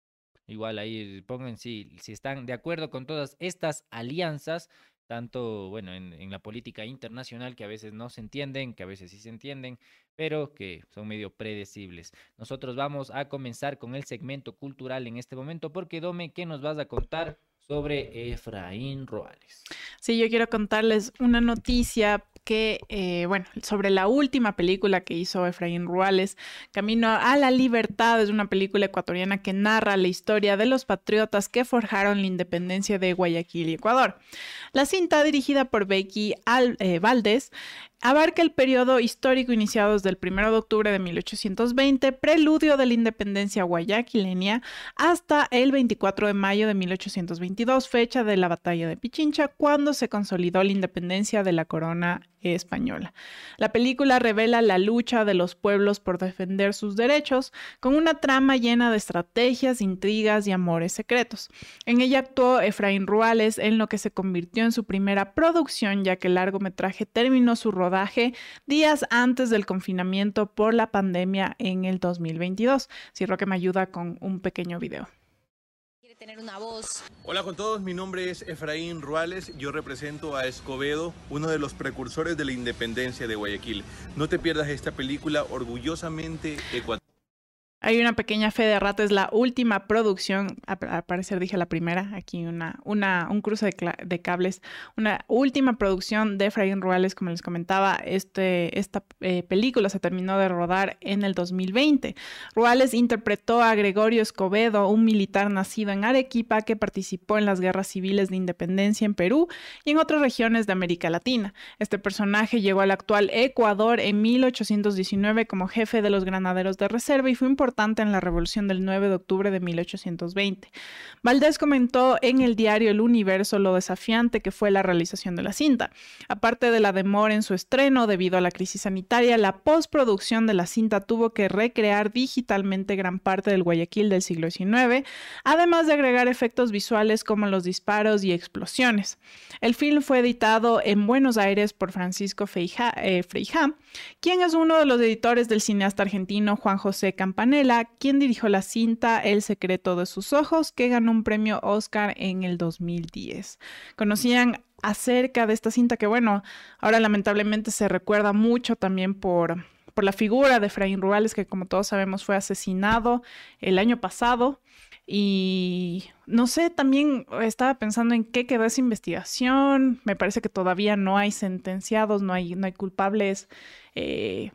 Igual ahí pongan si, si están de acuerdo con todas estas alianzas, tanto bueno en, en, la política internacional que a veces no se entienden, que a veces sí se entienden, pero que son medio predecibles. Nosotros vamos a comenzar con el segmento cultural en este momento, porque Dome, ¿qué nos vas a contar sobre Efraín Roales? Sí, yo quiero contarles una noticia que, eh, bueno, sobre la última película que hizo Efraín Ruales, Camino a la Libertad, es una película ecuatoriana que narra la historia de los patriotas que forjaron la independencia de Guayaquil y Ecuador. La cinta, dirigida por Becky Al eh, Valdés, abarca el periodo histórico iniciado desde el 1 de octubre de 1820, preludio de la independencia guayaquileña, hasta el 24 de mayo de 1822, fecha de la batalla de Pichincha, cuando se consolidó la independencia de la corona española. La película revela la lucha de los pueblos por defender sus derechos, con una trama llena de estrategias, intrigas y amores secretos. En ella actuó Efraín Ruales en lo que se convirtió en su primera producción, ya que el largometraje terminó su rodaje días antes del confinamiento por la pandemia en el 2022. Cierro que me ayuda con un pequeño video tener una voz. Hola con todos, mi nombre es Efraín Ruales, yo represento a Escobedo, uno de los precursores de la independencia de Guayaquil. No te pierdas esta película orgullosamente ecuatoriana. Hay una pequeña fe de rata, es la última producción, al parecer dije la primera, aquí una, una, un cruce de, cables, una última producción de Efraín Ruales, como les comentaba, este, esta eh, película se terminó de rodar en el 2020. Ruales interpretó a Gregorio Escobedo, un militar nacido en Arequipa que participó en las guerras civiles de independencia en Perú y en otras regiones de América Latina. Este personaje llegó al actual Ecuador en 1819 como jefe de los granaderos de reserva y fue importante importante en la revolución del 9 de octubre de 1820. Valdés comentó en el diario El Universo lo desafiante que fue la realización de la cinta. Aparte de la demora en su estreno debido a la crisis sanitaria, la postproducción de la cinta tuvo que recrear digitalmente gran parte del Guayaquil del siglo XIX, además de agregar efectos visuales como los disparos y explosiones. El film fue editado en Buenos Aires por Francisco Feijá, eh, Freijá, quien es uno de los editores del cineasta argentino Juan José Campanella, quien dirigió la cinta El secreto de sus ojos, que ganó un premio Oscar en el 2010. Conocían acerca de esta cinta que, bueno, ahora lamentablemente se recuerda mucho también por, por la figura de Efraín Ruales, que como todos sabemos fue asesinado el año pasado. Y no sé, también estaba pensando en qué quedó esa investigación. Me parece que todavía no hay sentenciados, no hay, no hay culpables eh,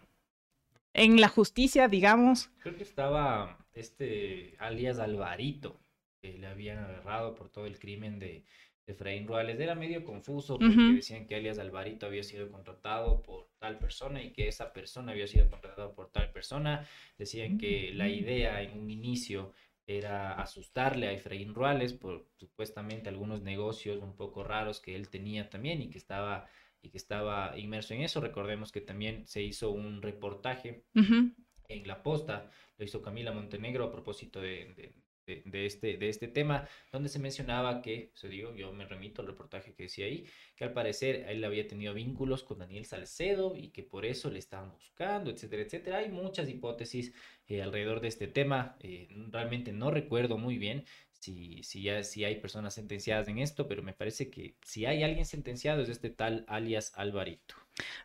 en la justicia, digamos. Creo que estaba este alias Alvarito, que le habían agarrado por todo el crimen de, de Efraín Ruales. Era medio confuso porque decían que alias Alvarito había sido contratado por tal persona y que esa persona había sido contratada por tal persona. Decían que la idea en un inicio era asustarle a Efraín Ruales por supuestamente algunos negocios un poco raros que él tenía también y que estaba y que estaba inmerso en eso. Recordemos que también se hizo un reportaje en La Posta, lo hizo Camila Montenegro a propósito de, de- de- de este, de este tema, donde se mencionaba que, se digo, yo me remito al reportaje que decía ahí, que al parecer él había tenido vínculos con Daniel Salcedo y que por eso le estaban buscando, etcétera, etcétera. Hay muchas hipótesis eh, alrededor de este tema, eh, realmente no recuerdo muy bien. Si, si, ya, si hay personas sentenciadas en esto, pero me parece que si hay alguien sentenciado es este tal alias Alvarito.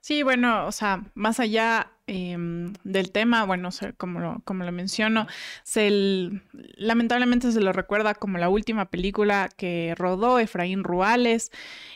Sí, bueno, o sea, más allá em, del tema, bueno, como lo, como lo menciono, se lamentablemente se lo recuerda como la última película que rodó Efraín Ruales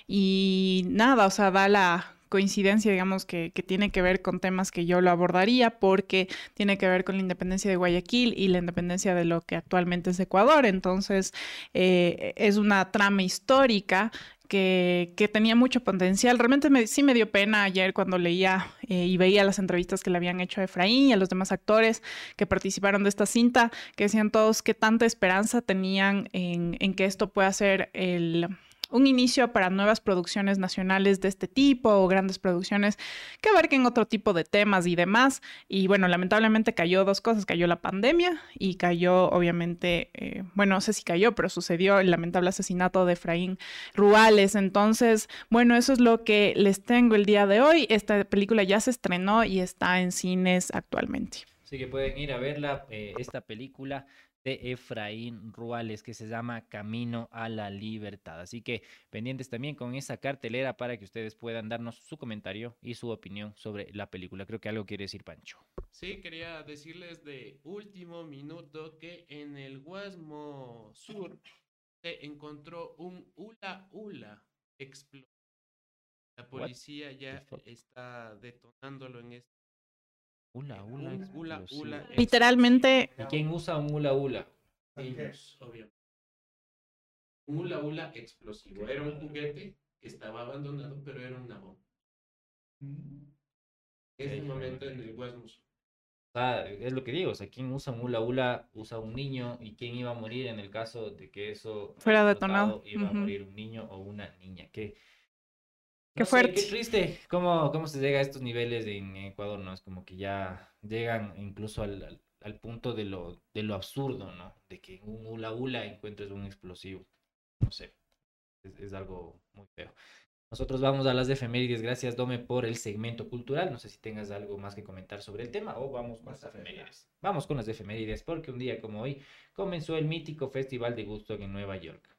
y nada, o sea, da la coincidencia, digamos, que, tiene que ver con temas que yo lo abordaría porque tiene que ver con la independencia de Guayaquil y la independencia de lo que actualmente es Ecuador. Entonces, eh, es una trama histórica que, tenía mucho potencial. Realmente me- sí me dio pena ayer cuando leía eh, y veía las entrevistas que le habían hecho a Efraín y a los demás actores que participaron de esta cinta, que decían todos que tanta esperanza tenían en, en que esto pueda ser el un inicio para nuevas producciones nacionales de este tipo o grandes producciones que abarquen otro tipo de temas y demás. Y bueno, lamentablemente cayó dos cosas. Cayó la pandemia y cayó, obviamente, eh, bueno, no sé si cayó, pero sucedió el lamentable asesinato de Efraín Ruales. Entonces, bueno, eso es lo que les tengo el día de hoy. Esta película ya se estrenó y está en cines actualmente. Así que pueden ir a verla, eh, esta película de Efraín Ruales que se llama Camino a la Libertad. Así que pendientes también con esa cartelera para que ustedes puedan darnos su comentario y su opinión sobre la película. Creo que algo quiere decir Pancho. Sí, quería decirles de último minuto que en el Guasmo Sur se encontró un hula hula explosivo. La policía ya está detonándolo en este. Un explosivo. hula Literalmente, ¿Y quién usa un hula hula? Niños, obviamente. Un hula hula explosivo. Era un juguete que estaba abandonado, pero era una bomba. En ese Ok. momento en el. O sea, es lo que digo, o sea, ¿quién usa un hula hula? Usa un niño y quién iba a morir en el caso de que eso Fuera detonado. Iba a morir un niño o una niña. Qué, Qué no sé, fuerte. qué triste. ¿Cómo, ¿Cómo se llega a estos niveles en Ecuador? ¿No? Es como que ya llegan incluso al, al, al punto de lo, de lo absurdo, ¿no? De que en un hula hula encuentres un explosivo. No sé. Es, es algo muy feo. Nosotros vamos a las efemérides. Gracias, Dome, por el segmento cultural. No sé si tengas algo más que comentar sobre el tema o vamos con las efemérides. Vamos con las efemérides, porque un día como hoy comenzó el mítico Festival de Woodstock en Nueva York.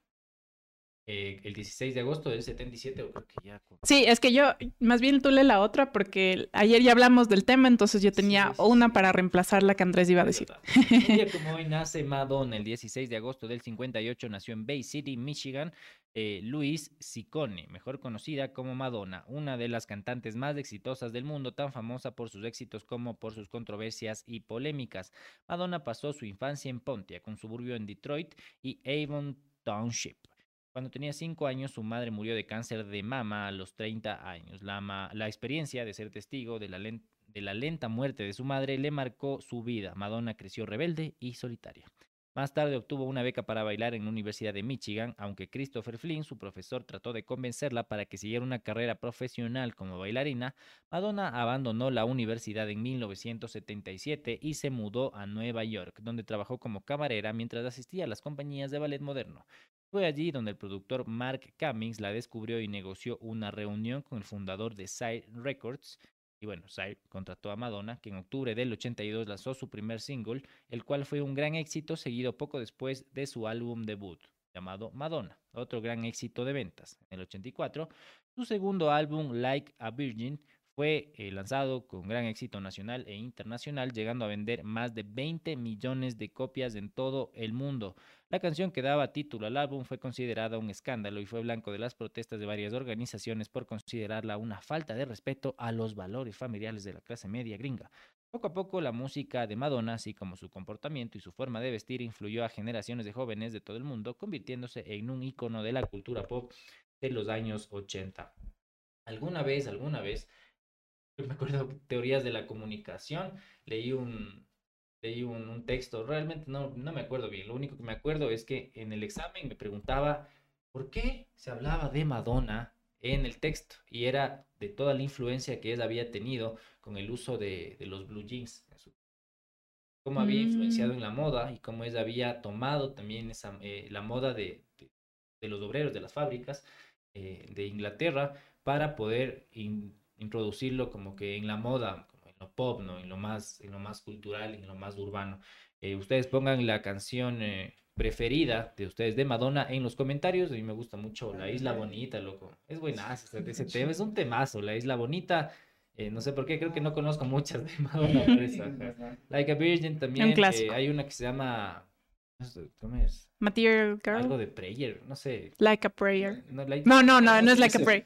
Eh, el 16 de agosto del 77, o creo que ya. Sí, es que yo, más bien tú lee la otra porque ayer ya hablamos del tema, entonces yo tenía una para reemplazar la que Andrés iba a decir. Un día como hoy nace Madonna, el 16 de agosto del 58 nació en Bay City, Michigan, eh, Louise Ciccone, mejor conocida como Madonna, una de las cantantes más exitosas del mundo, tan famosa por sus éxitos como por sus controversias y polémicas. Madonna pasó su infancia en Pontiac, un suburbio en Detroit, y Avon Township. Cuando tenía cinco años, su madre murió de cáncer de mama a los 30 años. La, experiencia de ser testigo de la, de la lenta muerte de su madre le marcó su vida. Madonna creció rebelde y solitaria. Más tarde obtuvo una beca para bailar en la Universidad de Michigan, aunque Christopher Flynn, su profesor, trató de convencerla para que siguiera una carrera profesional como bailarina. Madonna abandonó la universidad en 1977 y se mudó a Nueva York, donde trabajó como camarera mientras asistía a las compañías de ballet moderno. Fue allí donde el productor Mark Cummings la descubrió y negoció una reunión con el fundador de Side Records, y bueno, Sire contrató a Madonna, que en octubre del 82 lanzó su primer single, el cual fue un gran éxito, seguido poco después de su álbum debut, llamado Madonna, otro gran éxito de ventas. En el 84, su segundo álbum, Like a Virgin, fue eh, lanzado con gran éxito nacional e internacional, llegando a vender más de 20 millones de copias en todo el mundo. La canción que daba título al álbum fue considerada un escándalo y fue blanco de las protestas de varias organizaciones por considerarla una falta de respeto a los valores familiares de la clase media gringa. Poco a poco la música de Madonna, así como su comportamiento y su forma de vestir, influyó a generaciones de jóvenes de todo el mundo, convirtiéndose en un icono de la cultura pop de los años 80. Alguna vez, alguna vez, me acuerdo teorías de la comunicación, leí un, leí un, texto, realmente no, no me acuerdo bien, lo único que me acuerdo es que en el examen me preguntaba por qué se hablaba de Madonna en el texto y era de toda la influencia que ella había tenido con el uso de, de los blue jeans, cómo había influenciado mm. en la moda y cómo ella había tomado también esa, eh, la moda de, de, los obreros de las fábricas eh, de Inglaterra para poder introducirlo como que en la moda, como en lo pop, ¿no? En lo más, en lo más cultural, en lo más urbano. Eh, ustedes pongan la canción eh, preferida de ustedes de Madonna en los comentarios. A mí me gusta mucho La Isla Bonita, loco. Es buenazo ese tema, es un temazo, La Isla Bonita. Eh, no sé por qué, creo que no conozco muchas de Madonna. like a Virgin también. hay una que se llama ¿Cómo es? Material Girl. Algo de prayer, no sé. Like a prayer. No, no, no, no, es like a prayer.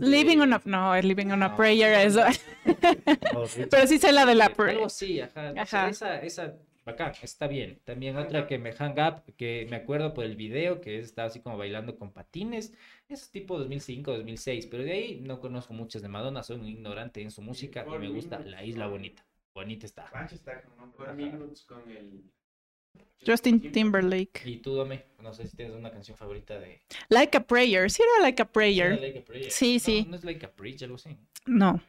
Living on a, no, es living on a prayer, eso. Pero sí sé la de la prayer. Algo sí, ajá. ajá. Esa, esa, acá, está bien. También otra que me hang up, que me acuerdo por el video, que estaba así como bailando con patines. Es tipo 2005, 2006, pero de ahí no conozco muchas de Madonna, soy un ignorante en su música y me gusta La Isla Bonita. Bonita está. está con el Justin Timberlake. Y tú, Dome, no sé si tienes una canción favorita de... Like a Prayer, sí era Like a Prayer. Sí, sí. No, es Like a Preach, algo así. No,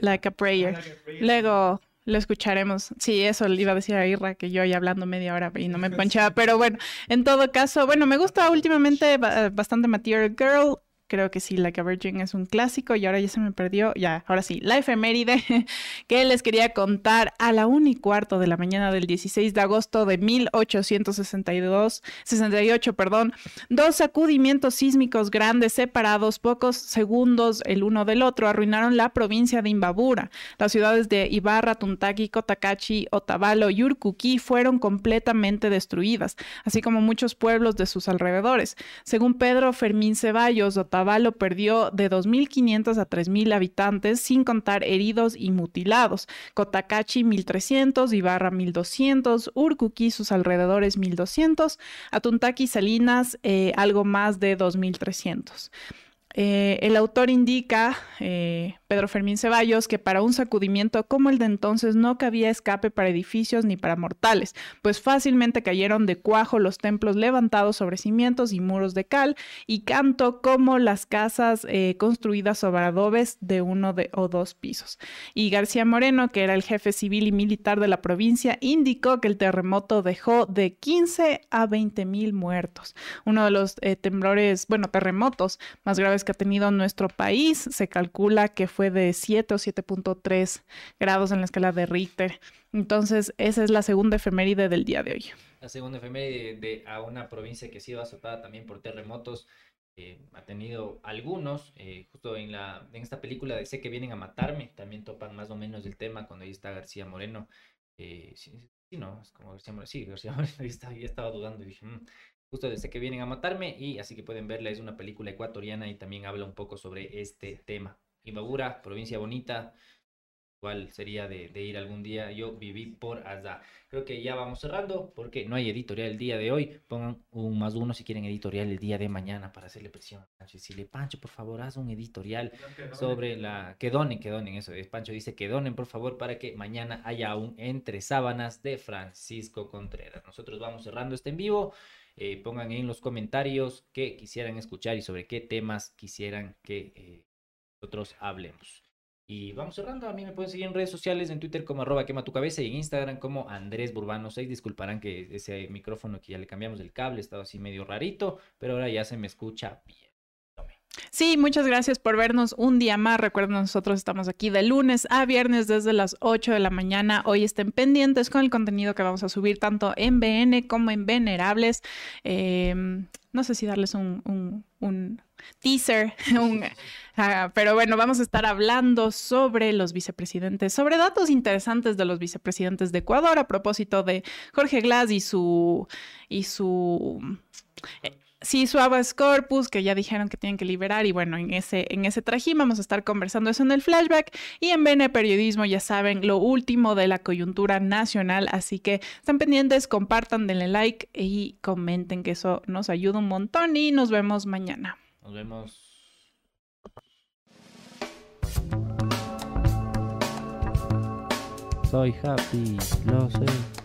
Like a Prayer. Luego lo escucharemos. Sí, eso le iba a decir a Irra, que yo ahí hablando media hora y no me ponchaba. Pero bueno, en todo caso, bueno, me gusta últimamente bastante Material Girl creo que sí, Like a Virgin es un clásico y ahora ya se me perdió, ya, ahora sí, la efeméride que les quería contar a la 1 y cuarto de la mañana del 16 de agosto de 1862, 68, perdón, dos sacudimientos sísmicos grandes separados pocos segundos el uno del otro arruinaron la provincia de Imbabura. Las ciudades de Ibarra, Tuntaki, Cotacachi, Otavalo y Urcuquí fueron completamente destruidas, así como muchos pueblos de sus alrededores. Según Pedro Fermín Ceballos, Otavalo perdió de 2.500 a 3.000 habitantes, sin contar heridos y mutilados. Cotacachi 1.300, Ibarra 1.200, Urcuqui sus alrededores 1.200, Atuntaki Salinas eh, algo más de 2.300. Eh, el autor indica, eh, Pedro Fermín Ceballos, que para un sacudimiento como el de entonces no cabía escape para edificios ni para mortales, pues fácilmente cayeron de cuajo los templos levantados sobre cimientos y muros de cal y canto como las casas eh, construidas sobre adobes de uno o dos pisos. Y García Moreno, que era el jefe civil y militar de la provincia, indicó que el terremoto dejó de 15 a 20 mil muertos. Uno de los temblores, bueno, terremotos más graves que ha tenido nuestro país. Se calcula que fue de 7 o 7.3 grados en la escala de Richter. Entonces, esa es la segunda efeméride del día de hoy. La segunda efeméride de, a una provincia que ha sido azotada también por terremotos. Eh, ha tenido algunos, eh, justo en, la, en esta película de Sé que vienen a matarme, también topan más o menos el tema cuando ahí está García Moreno. Eh, sí, no, es como García Moreno, sí, García Moreno, ahí, estaba dudando y dije, mm, justo desde que vienen a matarme y así que pueden verla, es una película ecuatoriana y también habla un poco sobre este tema. Imbabura, provincia bonita, cuál sería de, de ir algún día. Yo viví por allá. Creo que ya vamos cerrando porque no hay editorial el día de hoy. Pongan un más uno si quieren editorial el día de mañana para hacerle presión a Pancho. Decirle, Pancho, por favor, haz un editorial sobre la... Que donen, que donen eso. es. Pancho dice que donen, por favor, para que mañana haya un Entre Sábanas de Francisco Contreras. Nosotros vamos cerrando este en vivo. Eh, pongan en los comentarios qué quisieran escuchar y sobre qué temas quisieran que eh, nosotros hablemos. Y vamos cerrando. A mí me pueden seguir en redes sociales, en Twitter como arroba quema tu cabeza y en Instagram como Andrés Burbano 6. Disculparán que ese micrófono que ya le cambiamos el cable estaba así medio rarito, pero ahora ya se me escucha bien. Sí, muchas gracias por vernos un día más. Recuerden, nosotros estamos aquí de lunes a viernes desde las 8 de la mañana. Hoy estén pendientes con el contenido que vamos a subir tanto en BN como en Venerables. Eh, no sé si darles un, un, un teaser, un, uh, pero bueno, vamos a estar hablando sobre los vicepresidentes, sobre datos interesantes de los vicepresidentes de Ecuador a propósito de Jorge Glass y su... Y su Sí, su habeas corpus, que ya dijeron que tienen que liberar, y bueno, en ese, en ese trajín vamos a estar conversando eso en el flashback. Y en BN Periodismo, ya saben, lo último de la coyuntura nacional. Así que están pendientes, compartan, denle like y comenten, que eso nos ayuda un montón. Y nos vemos mañana. Nos vemos. Soy happy, lo sé.